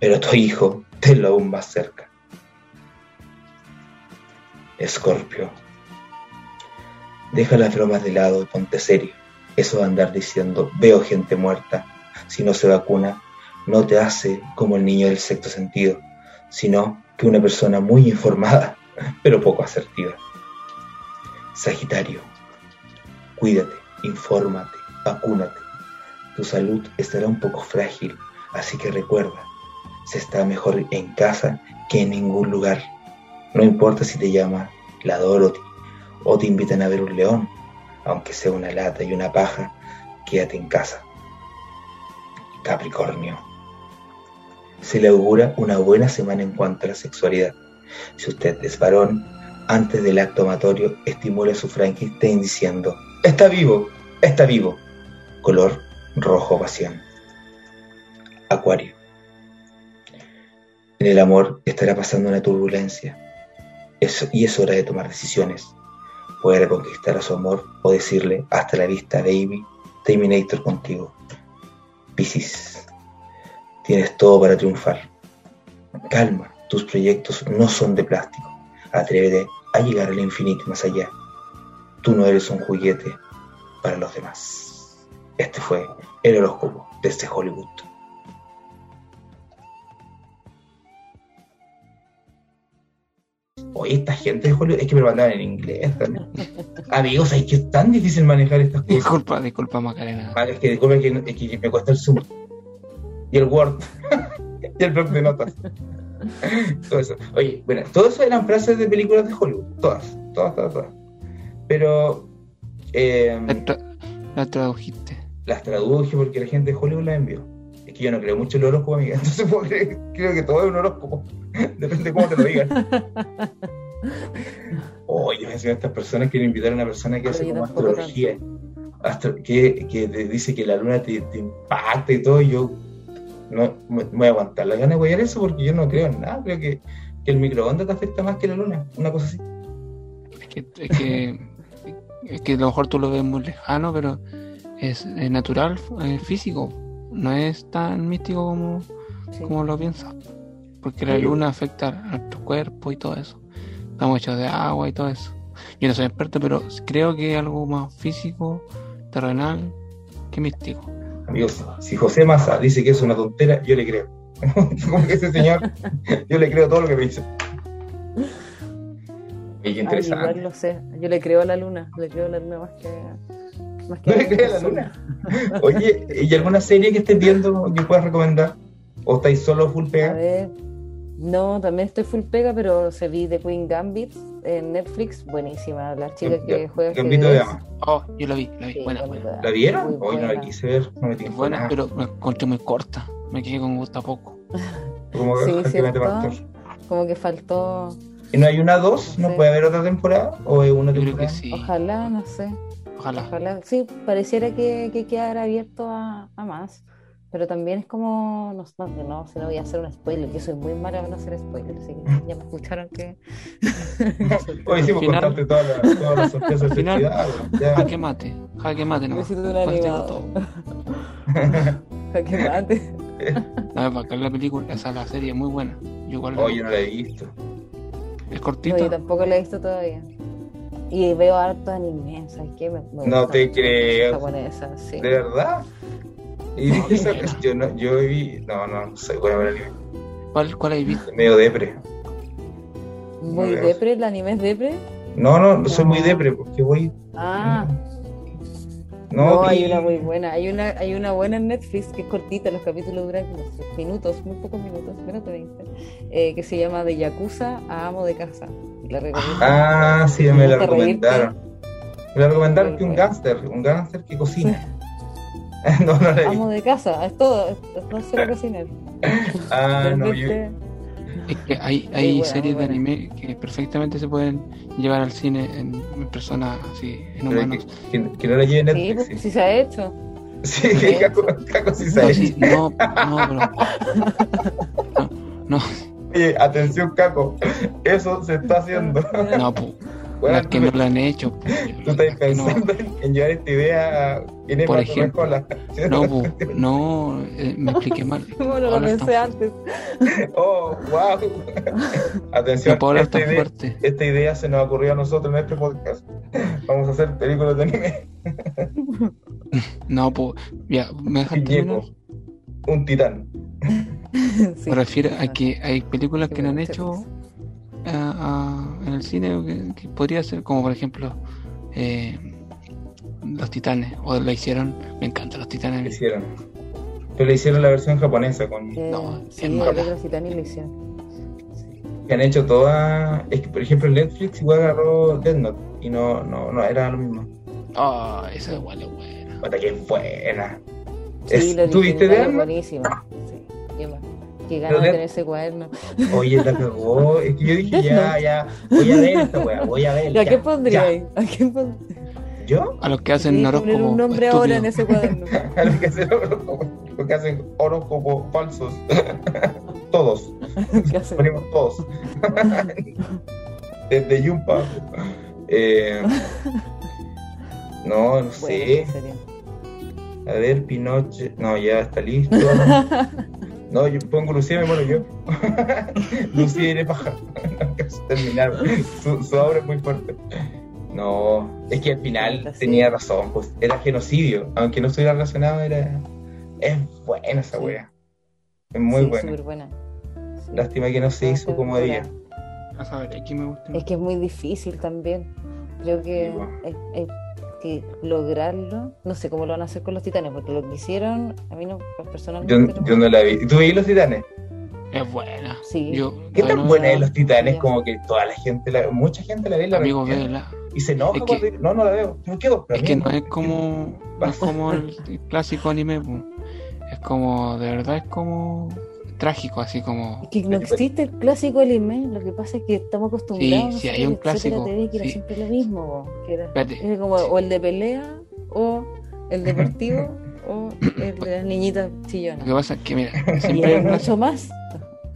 pero a tu hijo tenlo aún más cerca. Escorpio. Deja las bromas de lado y ponte serio. Eso de andar diciendo, veo gente muerta, si no se vacuna, no te hace como el niño del sexto sentido, sino que una persona muy informada, pero poco asertiva. Sagitario, cuídate, infórmate, vacúnate. Tu salud estará un poco frágil, así que recuerda, se está mejor en casa que en ningún lugar. No importa si te llama la Dorothy o te invitan a ver un león, aunque sea una lata y una paja, quédate en casa. Capricornio se le augura una buena semana en cuanto a la sexualidad. Si usted es varón, antes del acto amatorio, estimule a su Frankenstein diciendo, está vivo, está vivo. Color rojo pasión. Acuario. En el amor estará pasando una turbulencia y es hora de tomar decisiones. Puede reconquistar a su amor o decirle hasta la vista, baby, Terminator contigo. Piscis. Tienes todo para triunfar. Calma, tus proyectos no son de plástico. Atrévete a llegar al infinito más allá. Tú no eres un juguete para los demás. Este fue el horóscopo desde Hollywood. Oye, esta gente de Hollywood, es que me lo mandaban en inglés también. Amigos, es que es tan difícil manejar estas cosas. Disculpa, disculpa, Macarena. Vale, es que disculpa que, es que me cuesta el Zoom. Y el Word. y el blog de notas. todo eso. Oye, bueno, todo eso eran frases de películas de Hollywood. Todas, todas, todas, todas. Pero. Eh, La, tra- la tradujiste. las traduje porque la gente de Hollywood las envió. Es que yo no creo mucho en el horóscopo, amiga. Entonces puedo creer- creo que todo es un horóscopo. Depende de cómo te lo digan. Oye, me decían estas personas quieren invitar a una persona que hace como astrología. Astro- que, que te dice que la luna te, te impacta y todo. Y yo no me, me voy a aguantar la gana de guayar eso porque yo no creo en nada. Creo que, que el microondas te afecta más que la luna. Una cosa así. Es que, es que, es que a lo mejor tú lo ves muy lejano, pero es, es natural, es físico. No es tan místico como, Sí. como lo piensas. Porque la luna afecta a nuestro cuerpo y todo eso. Estamos hechos de agua y todo eso. Yo no soy experto, pero creo que es algo más físico, terrenal, que místico. Amigos, si José Massa dice que es una tontera, yo le creo. Como que ese señor, yo le creo todo lo que me dice. Y qué Ay, interesante. igual lo sé. Yo le creo a la luna. Le creo a la luna más que. Más que ¿No le crees a la luna? Oye, ¿y alguna serie que estés viendo que puedas recomendar? ¿O estáis solo full A pega? ver. No, también estoy full pega, pero se vi The Queen Gambit en Netflix. Buenísima. La chica que juega Gambito de. Dama. Oh, yo la vi, la vi. Sí, buena, buena. ¿La vieron? Muy Hoy no la quise ver, no me tiene Buena, pero me encontré muy corta. Me quedé con gusto a poco. Como Sí, que pastor. Como que faltó. ¿Y no hay una dos? ¿No Sí. puede haber otra temporada? ¿O es una Yo creo temporada? que sí. Ojalá, no sé. Ojalá. Ojalá. Sí, pareciera que, que quedara abierto a, a más. Pero también es como. No, no, no, si no voy a hacer un spoiler. Yo soy muy mala para no hacer spoiler. Así que ya me escucharon que. Hoy hicimos Al final- contarte todas las todas las sorpresas del final- ya. Jaque mate, jaque mate, no. Necesito un animado. Jaque mate. No, es bacán la película, esa la serie es muy buena. Yo igual la- Oye, no la he visto. es No, cortita. yo tampoco la he visto todavía. Y veo harto anime, ¿sabes qué? Me, me No gusta te la creo. japonesa, sí. ¿De verdad? Y No, esa- yo, no, yo vi. No, no, no soy bueno para el anime. ¿Cuál, cuál hay visto? Medio depre. Muy no, depre, el anime es depre. No, no, soy muy No. depre porque voy. Ah, No, no, hay una muy buena. Hay una, hay una buena en Netflix que es cortita, los capítulos duran minutos, muy pocos minutos, menos de 20, eh, que se llama De Yakuza a Amo de Casa. La recomiendo. Ah, sí, me la ¿Te reírte? recomendaron. Me la recomendaron que un gángster, un gángster que cocina. no, no la Amo de casa, es todo, no solo cocinar. Ah, no, yo, Es que hay, hay buena, series de anime que perfectamente se pueden llevar al cine en, en personas así, en pero humanos. que, que, que no la lleve Sí, Netflix. pues, Sí, sí se ha hecho. sí, que Caco, Caco sí sabe. No, sí, no, no, pero. No, no, Oye, atención, Caco, eso se está haciendo. no, pu, Bueno, las que no lo han hecho. Tú estás que no- pensando en llevar esta idea a Por ejemplo. Rejola. No, pu, no, eh, me expliqué mal. Como lo pensé antes. Oh, wow. Atención, No esta idea, fuerte. esta idea se nos ocurrió a nosotros en este podcast. Vamos a hacer películas de anime. No, pu, ya, me dejas terminar. Muñeco, un titán. Sí. Me refiero a que hay películas que no han hecho ah, ah, en el cine que, que podría ser, como por ejemplo eh, Los Titanes, o la hicieron, me encantan Los Titanes. hicieron. Pero le hicieron la versión japonesa con Eh, No, sí, es la mala. película Titanic lo hicieron. que han hecho todas. Es que por ejemplo Netflix igual agarró Death Note y no, no, no era lo mismo. Ah, esa igual es buena. Puta que buena. Sí, Es- la ¿Tú viste original Death es Note? buenísima. Sí, más. Qué Pero ganas de tener ese cuaderno. Oye, la cagó. Es que yo dije ya, ya, voy a ver esta weá, voy a ver. ¿Y a qué pondría ahí? ¿A qué pondría? ¿Yo? A los que hacen que horóscopo poner un nombre ahora en ese cuaderno. A los que hacen horóscopos, los que hacen horóscopos falsos. todos. ¿Qué hacen? Ponemos todos. Desde Yumpa. Eh, no, no Bueno, sé. A ver, Pinoche. No, ya está listo. No, yo pongo Lucía y me muero yo. Lucía iré paja. Terminar. Su, su obra es muy fuerte. No, es que al final Sí. tenía razón, pues era genocidio. Aunque no estuviera relacionado, era. Es buena esa Sí. wea. Es muy Sí, buena. súper buena. Sí. Lástima que no se hizo como debía. A saber, X me gusta. Es que es muy difícil también. Creo que bueno. Que lograrlo. No sé cómo lo van a hacer con los titanes, porque lo que hicieron, a mí no, personalmente. Yo, no- yo no la vi. ¿Y ¿Tú veis los titanes? Es buena. Sí. Yo, ¿Qué tan no buena es los titanes? Ya. Como que toda la gente, la, mucha gente la ve la Amigo, vela. Y se enoja Es que- No, no la veo. Es que amigo, no es como, no es como el, el clásico anime, es como, de verdad es como trágico, así como... Es que no existe el clásico anime, lo que pasa es que estamos acostumbrados Sí, sí, hay un clásico, TV, que era sí. siempre lo mismo, que era, era como o el de pelea o el deportivo o el de las niñitas chillonas. lo que pasa es que, mira, Y siempre hay era una- mucho más.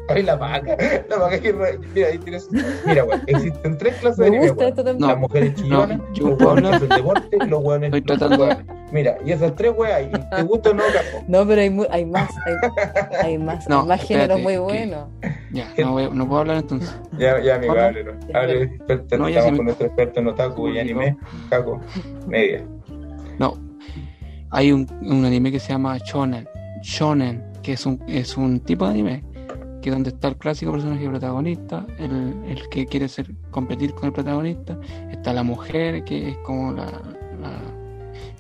Ay, la vaca. La vaca que. Mira, ahí tienes. Mira, güey. Existen tres clases de Me esto también. Las mujeres chillonas, No, yo los hueones hacen deporte y los hueones. Estoy tratando-. Mira, y esas tres weas, te gusta o no, capo. No, pero hay, mu- hay más, hay, hay más, No, hay más géneros muy que- buenos. Ya, no, voy- no puedo hablar entonces. Ya, ya, amigo, háblelo. Experto, No, ya estamos se me- con nuestro experto en otaku y anime, caco, media. No, hay un, un anime que se llama Shonen, Shonen, que es un, es un tipo de anime que donde está el clásico personaje protagonista, el, el que quiere ser competir con el protagonista, está la mujer que es como la, la-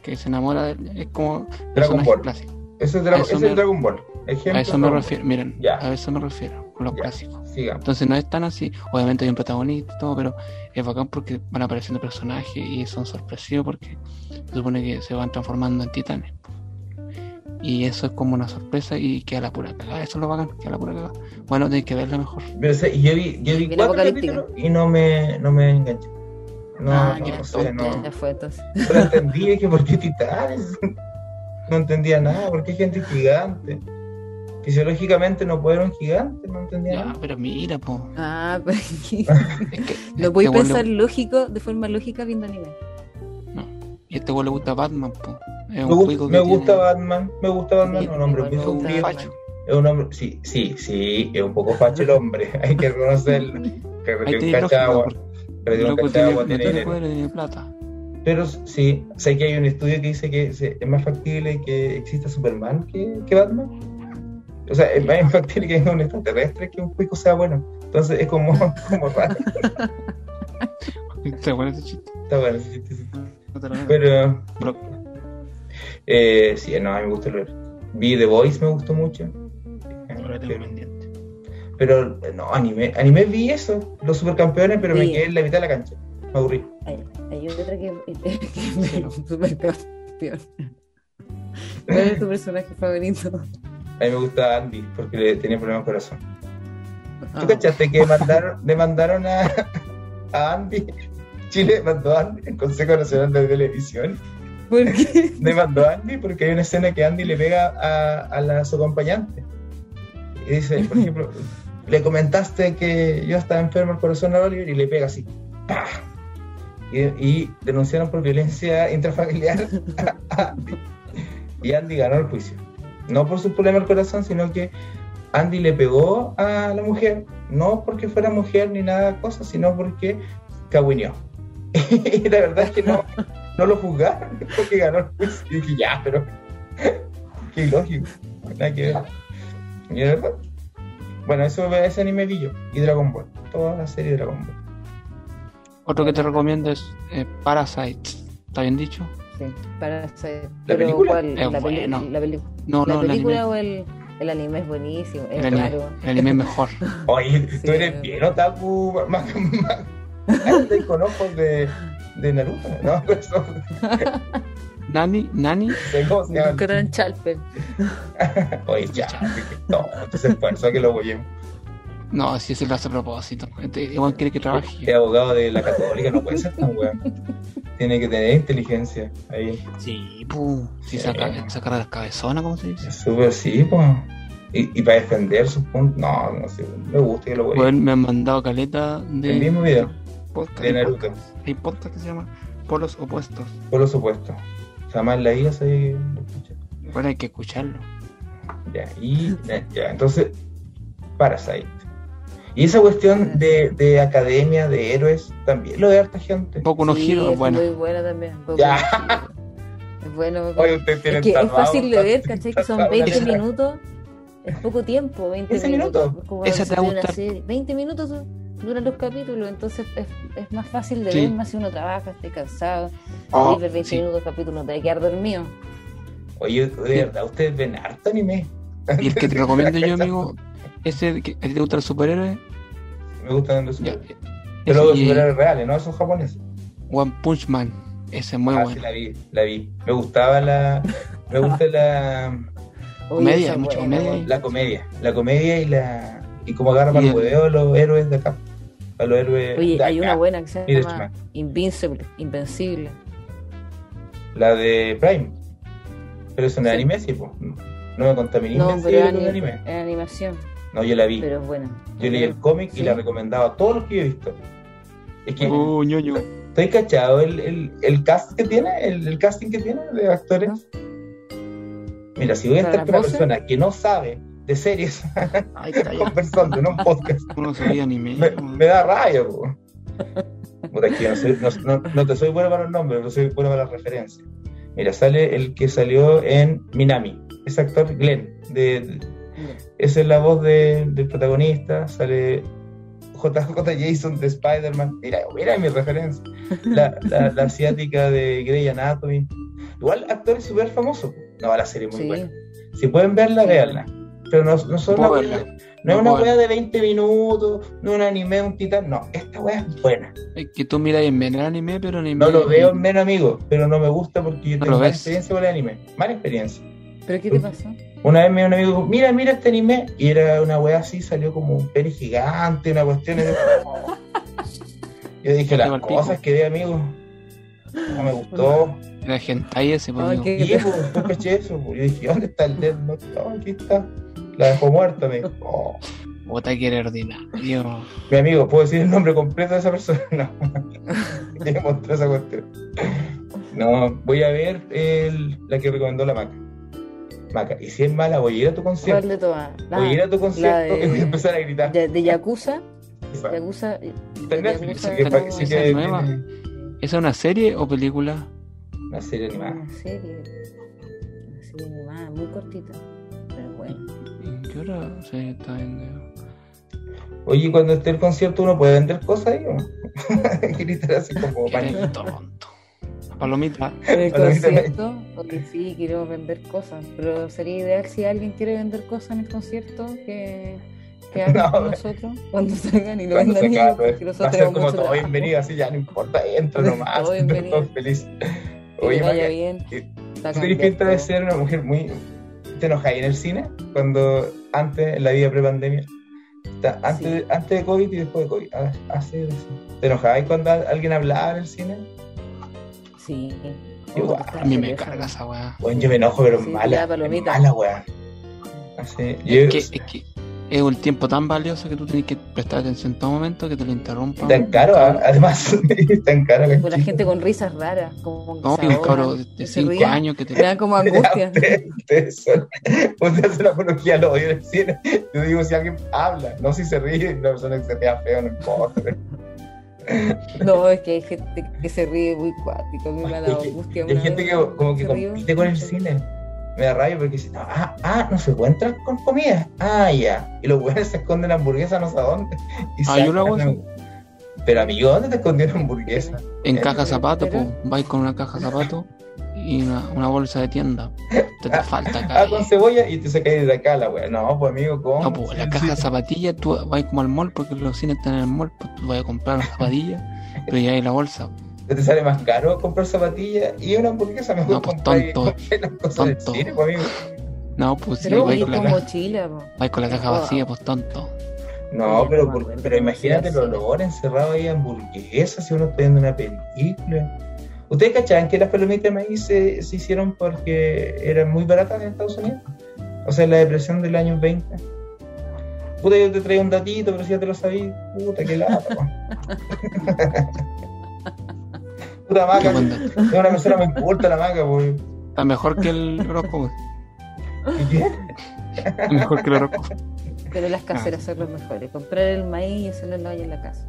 que se enamora de es como personaje Ball. clásico. Ese es, Dra- me- el Dragon Ball. Ejemplo, A eso me Dragon refiero, miren, a eso me refiero, con los clásicos. Entonces no es tan así. Obviamente hay un protagonista y todo, pero es bacán porque van apareciendo personajes y son sorpresivos porque se supone que se van transformando en titanes. Y eso es como una sorpresa y queda la pura cagada. Eso es lo bacán, queda la pura cagada. Bueno, tenéis que verla mejor. Pero, o sea, yo vi, yo vi cuatro capítulos y no me, no me enganché. No, Ah, no, ya, o sea, no. Ya fue entonces. No entendí que por qué titanes. No entendía nada, por qué gente gigante. Fisiológicamente no puede un gigante, no entendía Ya, nada. pero mira, po. Ah, pero Es que no podéis este pensar lógico, de forma lógica viendo anime. Y a este weón le gusta Batman, po. Es Me, un tiene- gusta Batman, me gusta Batman, Sí, un hombre muy me es un hombre, sí, sí, sí, es un poco facho el hombre, hay que reconocerlo. Que retiene un tiene cacha de lógica, agua, porque que retiene un loco cacha de tiene, poder, plata. Pero sí, sé que hay un estudio que dice que es más factible que exista Superman que, que Batman. O sea, es más factible que un extraterrestre que un cuico sea bueno. Entonces es como, como raro. Está bueno ese chiste. Está bueno ese chistecito. No te lo veo. Pero Pero- eh, sí, no, a mí me gustó leer. Vi The Voice, me gustó mucho. Ahora tengo pendiente. Pero no, anime, anime vi eso, los supercampeones, pero me quedé en la mitad de la cancha. Me aburrí. Hay, hay otra que, que Cero. me super campeón. ¿Cuál es tu personaje favorito? A mí me gusta Andy porque le tenía problemas de corazón. Ah, ¿Tú cachaste que mandaron, demandaron a, a Andy? Chile mandó a Andy, el Consejo Nacional de Televisión, ¿Por qué? demandó a Andy porque hay una escena que Andy le pega a, a la su acompañante. Y dice, por ejemplo, le comentaste que yo estaba enfermo el corazón a Oliver y le pega así. ¡pah! Y, y denunciaron por violencia intrafamiliar a Andy. Y Andy ganó el juicio. No por su problema al corazón, sino que Andy le pegó a la mujer, no porque fuera mujer ni nada cosa, sino porque cagüineó. y la verdad es que no, no lo juzgaron porque ganó el juicio. Y dije, ya, pero qué ilógico. Nada que ver. Y es verdad. Bueno, eso ese anime vi yo. Y Dragon Ball. Toda la serie de Dragon Ball. Otro que te recomiendo es eh, Parasite. ¿Está bien dicho? Sí, para saber. ¿La película? ¿cuál? Es ¿La, peli- bueno. la, peli- No, la no, el película anime. o el, el anime es buenísimo? Es El anime, el es mejor. Oye, tú Sí. eres bien otaku. Más, más, andas con ojos de, de Naruto, ¿no? Eso, Nani, Nani, ¿Cómo se llama? Gran Chalper. Oye, ya. No, entonces esfuerzo que lo voy no, si ese lo hace a propósito. Este, igual quiere que Es trabaje. abogado de la católica, no puede ser tan weón. Tiene que tener inteligencia ahí. Sí, pu. Si Sí. saca, sacar las cabezonas, ¿cómo se dice? Súper sí, pues. Y, y para defender sus puntos, no, no sé, me gusta que lo voy Bueno, me han mandado caleta de. El mismo video podcast, de hay Naruto, podcast- Hay podcast que se llama Polos Opuestos. por lo supuesto. Jamás en la vida se Bueno, hay que escucharlo. Ya, y ya, entonces, Parasite. Y esa cuestión de, de academia, de héroes, también lo de harta gente. Poco no Sí, giro, es bueno. muy buena también. Ya. Es bueno. Oye, es que es fácil de ver, ¿cachai? Que son tatuado 20 una- minutos. Es poco tiempo, 20 15 minutos. minutos. Como Esa te va a si fuera una gustar. serie. 20 minutos son duran los capítulos, entonces es, es más fácil de Sí. ver, más si uno trabaja, esté cansado, Oh, y ver 20 sí. minutos de capítulo, te va a quedar dormido. Oye, de verdad, ustedes ven harto anime. Y el que te recomiendo yo, amigo, ese que te gusta el superhéroe, Me gustan los ya, superhéroes. Pero los superhéroes reales, no esos japoneses. One Punch Man, ese es muy ah, bueno. sí, la vi, la vi. Me gustaba la. Me gusta la. Comedia, hay mucha buena, comedia. La comedia. La comedia y la. Y como agarra para el hueveo los héroes de acá. A los héroes. Oye, de hay acá. una buena que se llama. Invincible, Invencible. La de Prime. Pero es un Sí. anime, sí, pues. No me contaminé No, pero es, con ani- anime. es animación, No, yo la vi. pero es buena. Yo leí el cómic y la recomendaba a todos los que yo he visto. Es que Oh, ñoño. estoy cachado el, el, el cast que tiene, el, el casting que tiene de actores. Mira, si voy a ¿Para estar con una persona que no sabe de series. Ay, conversando en un podcast, Uno se veía anime. me, me da rabia, po. Puta, es que yo no, soy- no- no- no te soy bueno para los nombres, pero soy bueno para las referencias. Mira, sale el que salió en Minami, ese actor Glenn, de, de- Mira, esa es la voz de- del protagonista, sale JJ Jason de Spider-Man, mira, mira mi referencia, la, la, la asiática de Grey Anatomy, igual actores súper famosos, no, la serie es muy Sí. buena, si pueden verla, véanla, pero no, no son verla. wea- no es No una wea de 20 minutos, no es un anime, un titán, no, esta wea es buena, Es que tú miras en el anime, pero anime. no lo veo en menos amigos, pero no me gusta porque yo No tengo mala experiencia con el anime, mala experiencia. ¿Pero qué te pasó? Una vez me dio un amigo, dijo, mira, mira este anime, y era una wea así, salió como un pene gigante, una cuestión. y yo, dije, las cosas que vi, amigo, no me gustó. Era hentai ese, pues, Ay, amigo. qué- Y pues, yo caché eso, pues. yo dije, ¿dónde está el Death Note? "Oh, aquí está. La dejó muerta, me dijo. "Oh". Puta que era ordinario. Mi amigo, ¿puedo decir el nombre completo de esa persona? No. Mostró esa cuestión. No, voy a ver el- la que recomendó la Maca. Maca, y si es mala, voy a ir a tu ¿Cuál concierto. de todas? La- Voy a ir a tu concierto de- y voy a empezar a gritar. de, de Yakuza, Esa. Yakuza, de Netflix, que, que es nueva. tiene ¿Esa es una serie o película? una serie animada. Una serie, una serie animada muy cortita, pero bueno. ¿En qué hora se está viendo? Oye, cuando esté el concierto, ¿uno puede vender cosas ahí o no? Gritar así como Qué pánico. tonto. Palomita. En el concierto, oye, sí, quiero vender cosas, pero sería ideal si alguien quiere vender cosas en el concierto, que, que hable No, con nosotros cuando salgan y lo vendan acabe, porque va a nosotros ser como todo trabajo. bienvenido, así ya no importa, entra nomás, Todo bienvenido. todo feliz. Que Oye, vaya bien. tú cambiando pinta de ser una mujer muy. ¿Te enojáis en el cine? Cuando, antes, en la vida pre-pandemia, antes, Sí. antes de COVID y después de COVID, ah, así, así. ¿Te enojáis cuando alguien hablaba en el cine? Sí. A mí me carga esa weá. Bueno, yo me enojo, pero Sí, mala. Mala, weón. Así, yo, Es que, es que es un tiempo tan valioso que tú tienes que prestar atención en todo momento que te lo interrumpan. tan caro, ah, además, tan caro Con la gente con risas raras, como que No, un cabro de que se 5 ríen, años que te. Me da como angustia. Ustedes hace la apología al odio cine. Yo digo, si alguien habla, no si se ríe, una persona que se ría feo, no importa. No, es que hay gente que se ríe muy cuático. A mí me ha dado Es que- angustia. Hay gente vez que como que compite con el cine. Me da rabia porque dice, no, ah, ah, no se entrar con comida. Ah, ya. Y los güeyes se esconden la hamburguesa no sé a dónde. Y Ah, hago sacan la- Pero amigo, ¿dónde te escondió la hamburguesa? En Eh, caja pero- pues vais con una caja de zapatos y una, una bolsa de tienda. Te, te falta Ah, acá. con cebolla y te se cae de acá la wea. No, pues amigo, ¿cómo? No, pues la caja zapatillas, tú vas como al mall porque los cines están en el mall, pues tú vas a comprar las zapatillas, pero ya hay la bolsa. Te sale más caro comprar zapatillas y una hamburguesa mejor No, pues, comprar tonto. las cosas del Tonto. cine, pues, amigo. No, pues sí, Pero con, la mochila, po. con la caja vacía, pues tonto. No, pero, por- pero imagínate el olor encerrado ahí hamburguesas si uno está viendo una película. ¿Ustedes cachaban que las palomitas de maíz se, se hicieron porque eran muy baratas en Estados Unidos? O sea, en la depresión del año 20. Puta, yo te traigo un datito, pero si ya te lo sabí, puta, qué lata. Puta maca, es una persona muy culta la maca, pues. Está mejor que el horóscopo. ¿Y qué? Está mejor que el horóscopo. Pero Ah. las caseras son las mejores. Comprar el maíz y hacerlo en la olla en la casa.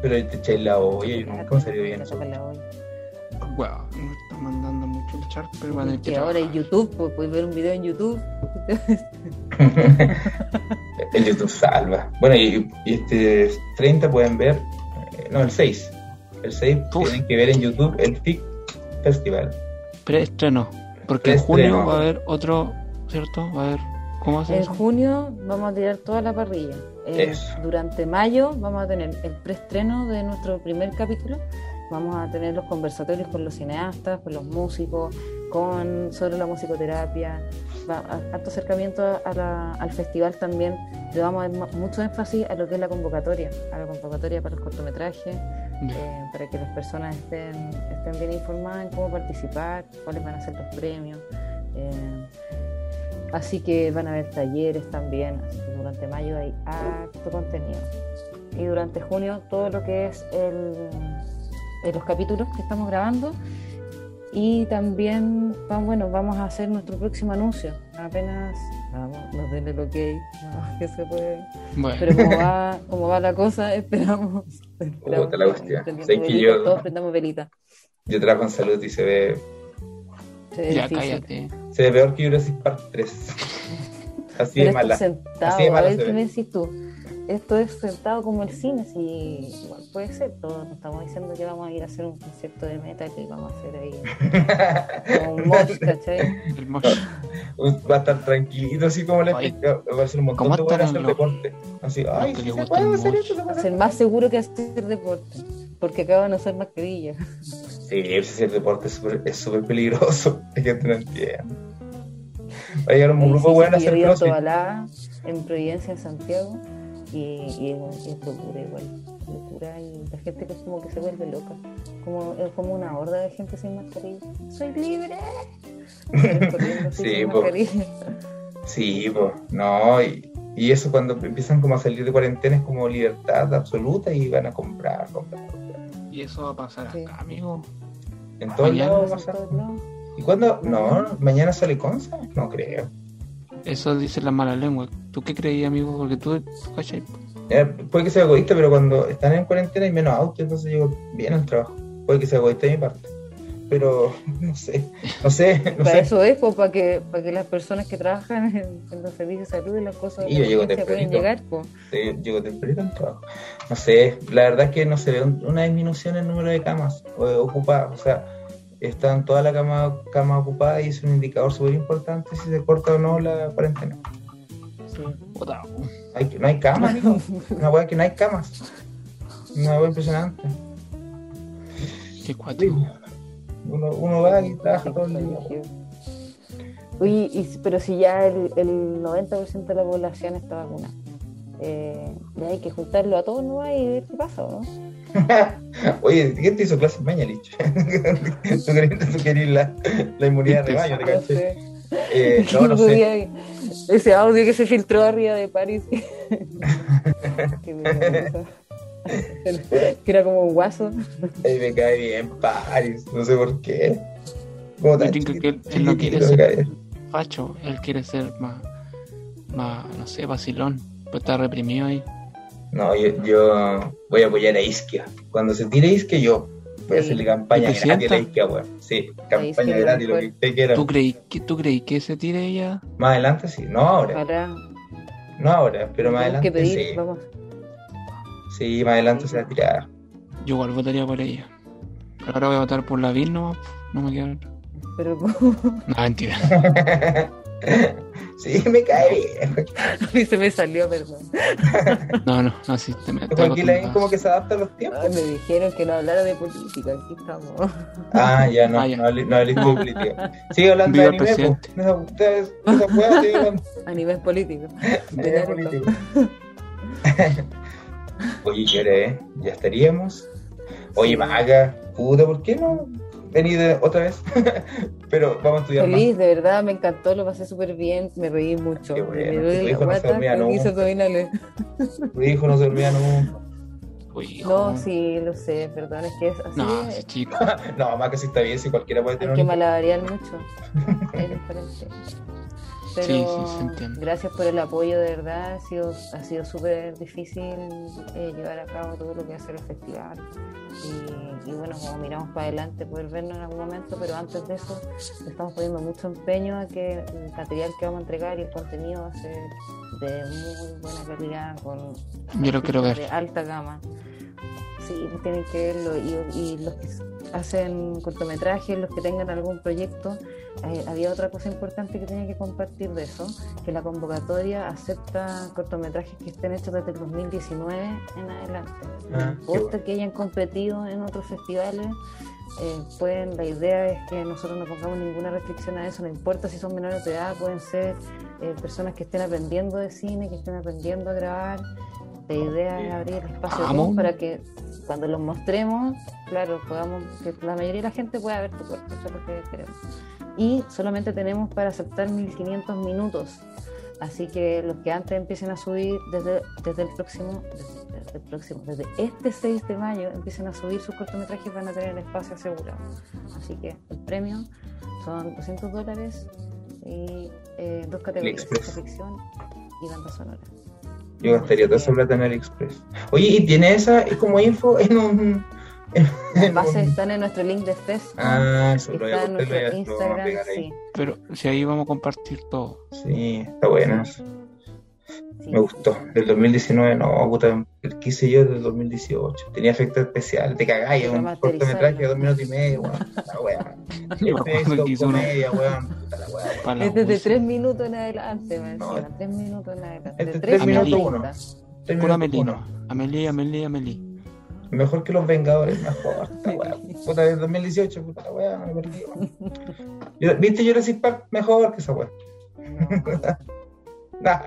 Pero te echáis la olla y nunca me salió bien. Olla. Wow, me está mandando mucho el chat, pero van a tener que Que ahora en. YouTube, pues, puedes ver un video en YouTube. El YouTube salva. Bueno, y, y este 30 pueden ver, eh, no, el 6. El 6 Uf. tienen que ver en YouTube el FIC Festival. Preestreno. Porque en junio va a haber otro, ¿cierto? Va a haber. ¿Cómo hace En eso? junio vamos a tirar toda la parrilla. Eh, Eso. durante mayo vamos a tener el preestreno de nuestro primer capítulo. Vamos a tener los conversatorios con los cineastas, con los músicos, con sobre la musicoterapia. Va, harto acercamiento a la- al festival también. Le vamos a dar ma- mucho énfasis a lo que es la convocatoria, a la convocatoria para los cortometrajes, eh, para que las personas estén, estén bien informadas en cómo participar, cuáles van a ser los premios. eh, así que van a haber talleres también, así que durante mayo hay harto contenido. Y durante junio todo lo que es el, eh, los capítulos que estamos grabando. Y también bueno, vamos a hacer nuestro próximo anuncio. Apenas vamos, nos den el ok, no, que se puede. Bueno, Pero como va, como va la cosa, esperamos. esperamos la cuestión. prendamos Sé que velitas, yo- Todos prendamos velita. Yo trabajo en salud y se ve, Se ve ya difícil. cállate. se ve peor que Jurassic Park 3. Así Pero de mala. sentado, Así de mala a ver qué me decís tú. Esto es sentado como el cine, si igual puede ser. Todos no estamos diciendo que vamos a ir a hacer un concierto de metal y vamos a hacer ahí como un mosh, ¿cachai? El mosh. Va a estar tranquilito, así como le explica. Va a ser un montón ¿Cómo de buenas hacer los- deporte. Así, ay, que sí le se puede el hacer mosh? eso, se puede Ser más seguro que hacer deporte, porque acá van a usar mascarillas. Sí, hacer deporte es súper peligroso. La gente no entiende. Va a llegar un grupo sí, bueno a sí, hacer crossfit. En Providencia, en Santiago, y, y es, es locura igual. Locura y la gente que es como que se vuelve loca. Como, es como una horda de gente sin mascarilla. ¡Soy libre! Sí, po. Sí, pues, no, y, y eso cuando empiezan como a salir de cuarentena es como libertad absoluta y van a comprar, comprar, comprar. Y eso va a pasar Sí. acá, amigo. En todos Mañana. lados va a pasar. ¿Y cuándo? No, mañana sale Conza, no creo. Eso dice la mala lengua. ¿Tú qué creías, amigo? Porque tú, ¿cachai? Eh, puede que sea egoísta, pero cuando están en cuarentena hay menos autos, entonces llego bien al trabajo. Puede que sea egoísta de mi parte. Pero no sé, no sé, no Para sé. eso es, pues, para que, para que las personas que trabajan en, en los servicios de salud y las cosas Sí, yo llego pueden llegar, pues. Sí, llego tempranito al trabajo. No sé, la verdad es que no se ve un- una disminución en el número de camas ocupadas. O sea, están todas las camas cama ocupadas y es un indicador súper importante si se corta o no la cuarentena. Sí. Hay, no hay camas, amigo. Una weá que no hay camas. Una weá impresionante. qué cuático. Uno, uno va y trabaja todo el día. Oye, y- pero si ya el, el 90% de la población está vacunada, eh, ya hay que juntarlo a todos ¿no? y ver qué pasa, ¿o ¿no? Oye, ¿quién te hizo clases mañana, Lich? ¿Tú querías, tú querías la, la inmunidad de rebaño, te No caché? sé. Eh, no, no sé. Ese audio que se filtró arriba de París. que, era como un guaso. Ay, me cae bien Paris, no sé por qué. Yo creo que él- él no quiere ser-. Facho, él quiere ser más, más, no sé, vacilón. Pero está reprimido ahí. No, yo, yo voy a apoyar a Isquia. Cuando se tire Isquia, yo voy a Sí. hacerle campaña ¿Y gratis a? Isquia, weón. Sí, campaña gratis, lo que usted quiera. ¿Tú creí, que, ¿Tú creí que se tire ella? Más adelante sí, no ahora, Ojalá. no ahora, pero más adelante pedir, sí. vamos. Sí, más adelante se va a tirar. Yo igual votaría por ella. Pero ahora voy a votar por la VIN. No me queda otra. Pero No, mentira. sí, me cae bien. a mí se me salió, perdón. No, no, no, sí. Te, me, acostumbrado. como que se adapta a los tiempos. Ay, me dijeron que no hablara de política, aquí estamos. Ah, ya no, Ah, ya. no, de política. Sigue hablando Viva de anime, pues. Esa- ustedes- esa weá, sigue hablando A nivel político. Naruto. política. Oye, ¿qué Ya estaríamos. Oye, Sí. Maga, puta, ¿por qué no venir de- otra vez? Pero vamos a estudiar Feliz, de verdad, me encantó, lo pasé súper bien, me reí mucho. Qué bueno, me tu hijo no se dormía nunca. más. Tu hijo no se olvida nunca. No, sí, lo sé, perdón, es que es así. No, es- chico. No, más que si está bien, si cualquiera puede hay tener que un malabarear mucho. Es diferente. Pero Sí, sí, gracias por el apoyo, de verdad. Ha sido, ha sido súper difícil eh, llevar a cabo todo lo que hace el festival. Y, y bueno, como miramos para adelante, poder vernos en algún momento, pero antes de eso, estamos poniendo mucho empeño a que el material que vamos a entregar y el contenido va a ser de muy buena calidad, con Yo lo quiero ver. de alta gama. Sí, tienen que verlo. Y, y los que hacen cortometrajes, los que tengan algún proyecto, eh, había otra cosa importante que tenía que compartir de eso, que la convocatoria acepta cortometrajes que estén hechos desde el 2019 en adelante. Ah, que hayan competido en otros festivales, eh, pueden, la idea es que nosotros no pongamos ninguna restricción a eso, no importa si son menores de edad, pueden ser eh, personas que estén aprendiendo de cine, que estén aprendiendo a grabar. La idea es abrir el espacio para que cuando los mostremos, claro, podamos, que la mayoría de la gente pueda ver tu cuerpo, eso es lo que queremos. Y solamente tenemos para aceptar 1500 minutos. Así que los que antes empiecen a subir desde, desde el próximo, desde, desde el próximo, desde este 6 de mayo empiecen a subir sus cortometrajes van a tener el espacio asegurado. Así que el premio son 200 dólares y eh, dos categorías, ficción y banda sonora. Yo gastaría toda esa plata en AliExpress. Oye, ¿y tiene esa es como info en un. En, Las en bases un- están en nuestro link de Facebook, Ah, eso lo voy a en nuestro Instagram, pegar ahí. sí. Pero si ahí vamos a compartir todo. Sí, está sí. Me gustó. Del 2019, no, puta, que hice yo del 2018. Tenía efectos especiales, te cagáis, un cortometraje de dos minutos y medio, weón. La weá. Este es comedia, weón. Es desde. 3 minutos en adelante, me No, encima, 3 minutos en adelante. es De de 3 tres a minutos 30. uno. Tres Pura minutos Amelie, uno. Amelie, Amelie, Amelie. Mejor que los Vengadores, mejor. Esta weá. Puta, del 2018, puta la weá, me perdí, weón. Yo- ¿Viste Jurassic Park? Mejor que esa weá. Nah.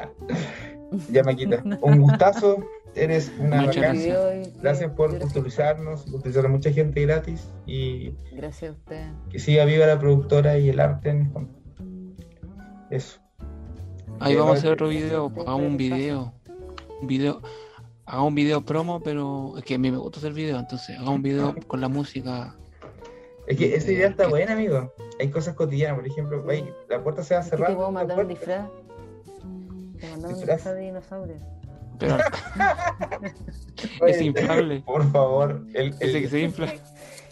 Ya me quita. Un gustazo. Eres una Muchas bacán. gracias. Gracias por y- culturizarnos, culturizar a mucha gente gratis y Gracias a usted. que siga viva la productora y el arte en Juan. Eso. Ahí Eh, vamos a hacer otro video, hagamos un video. Un video. Hagamos un video promo, pero es que a mí me gusta hacer video, entonces hagamos un video con la música. Es que esa idea está buena, amigo. Hay cosas cotidianas, por ejemplo, ahí, la puerta se va a Aquí te cerrar. puedo mandar un disfraz. Te mandamos un disfraz de dinosaurio. Pero Oye, es inflable. Por favor, el, Ese que se infla.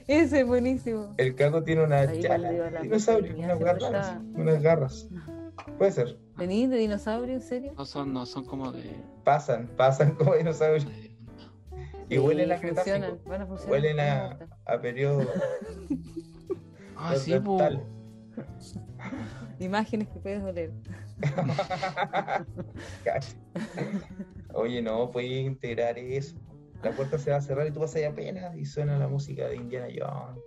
Ese es buenísimo. el caco tiene una Ahí chala de dinosaurio, unas garras, unas garras. Puede ser. ¿Venís de dinosaurio, en serio? No son, no son como de. Pasan, pasan como dinosaurios. Y Sí, huelen a funcionan, Cretácico. van a funcionar. Huelen a, periodo Ah, sí, dental. Imágenes que puedes oler. Oye, no, puedes integrar eso. La puerta se va a cerrar y tú vas allá apenas y suena la música de Indiana Jones.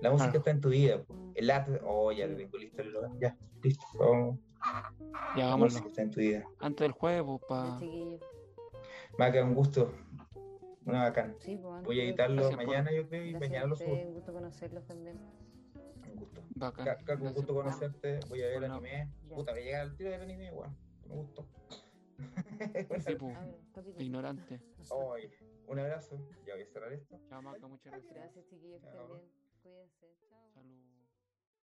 La música Claro. está en tu vida. El arte, oh, ya te tengo listo el lugar. Ya, listo. Vamos. Ya La hagámoslo. música está en tu vida. Antes del juego, chiquillos. Maca, un gusto. Una bacán. Sí, pues, Voy a editarlo Gracias por- mañana, yo creo, y Gracias mañana lo subo. Un gusto conocerlos también. Un gusto. Bacán. Ca- Caco, un gusto conocerte. Voy a ver el Bueno. anime. Ya. Puta, me llega el tiro del anime, weón. Me gustó. Sí, capítulo. Ignorante. Un abrazo. Ya voy a cerrar esto. Chao, Maca, muchas gracias. Gracias, chiquillos, Chao. bien. Cuídense.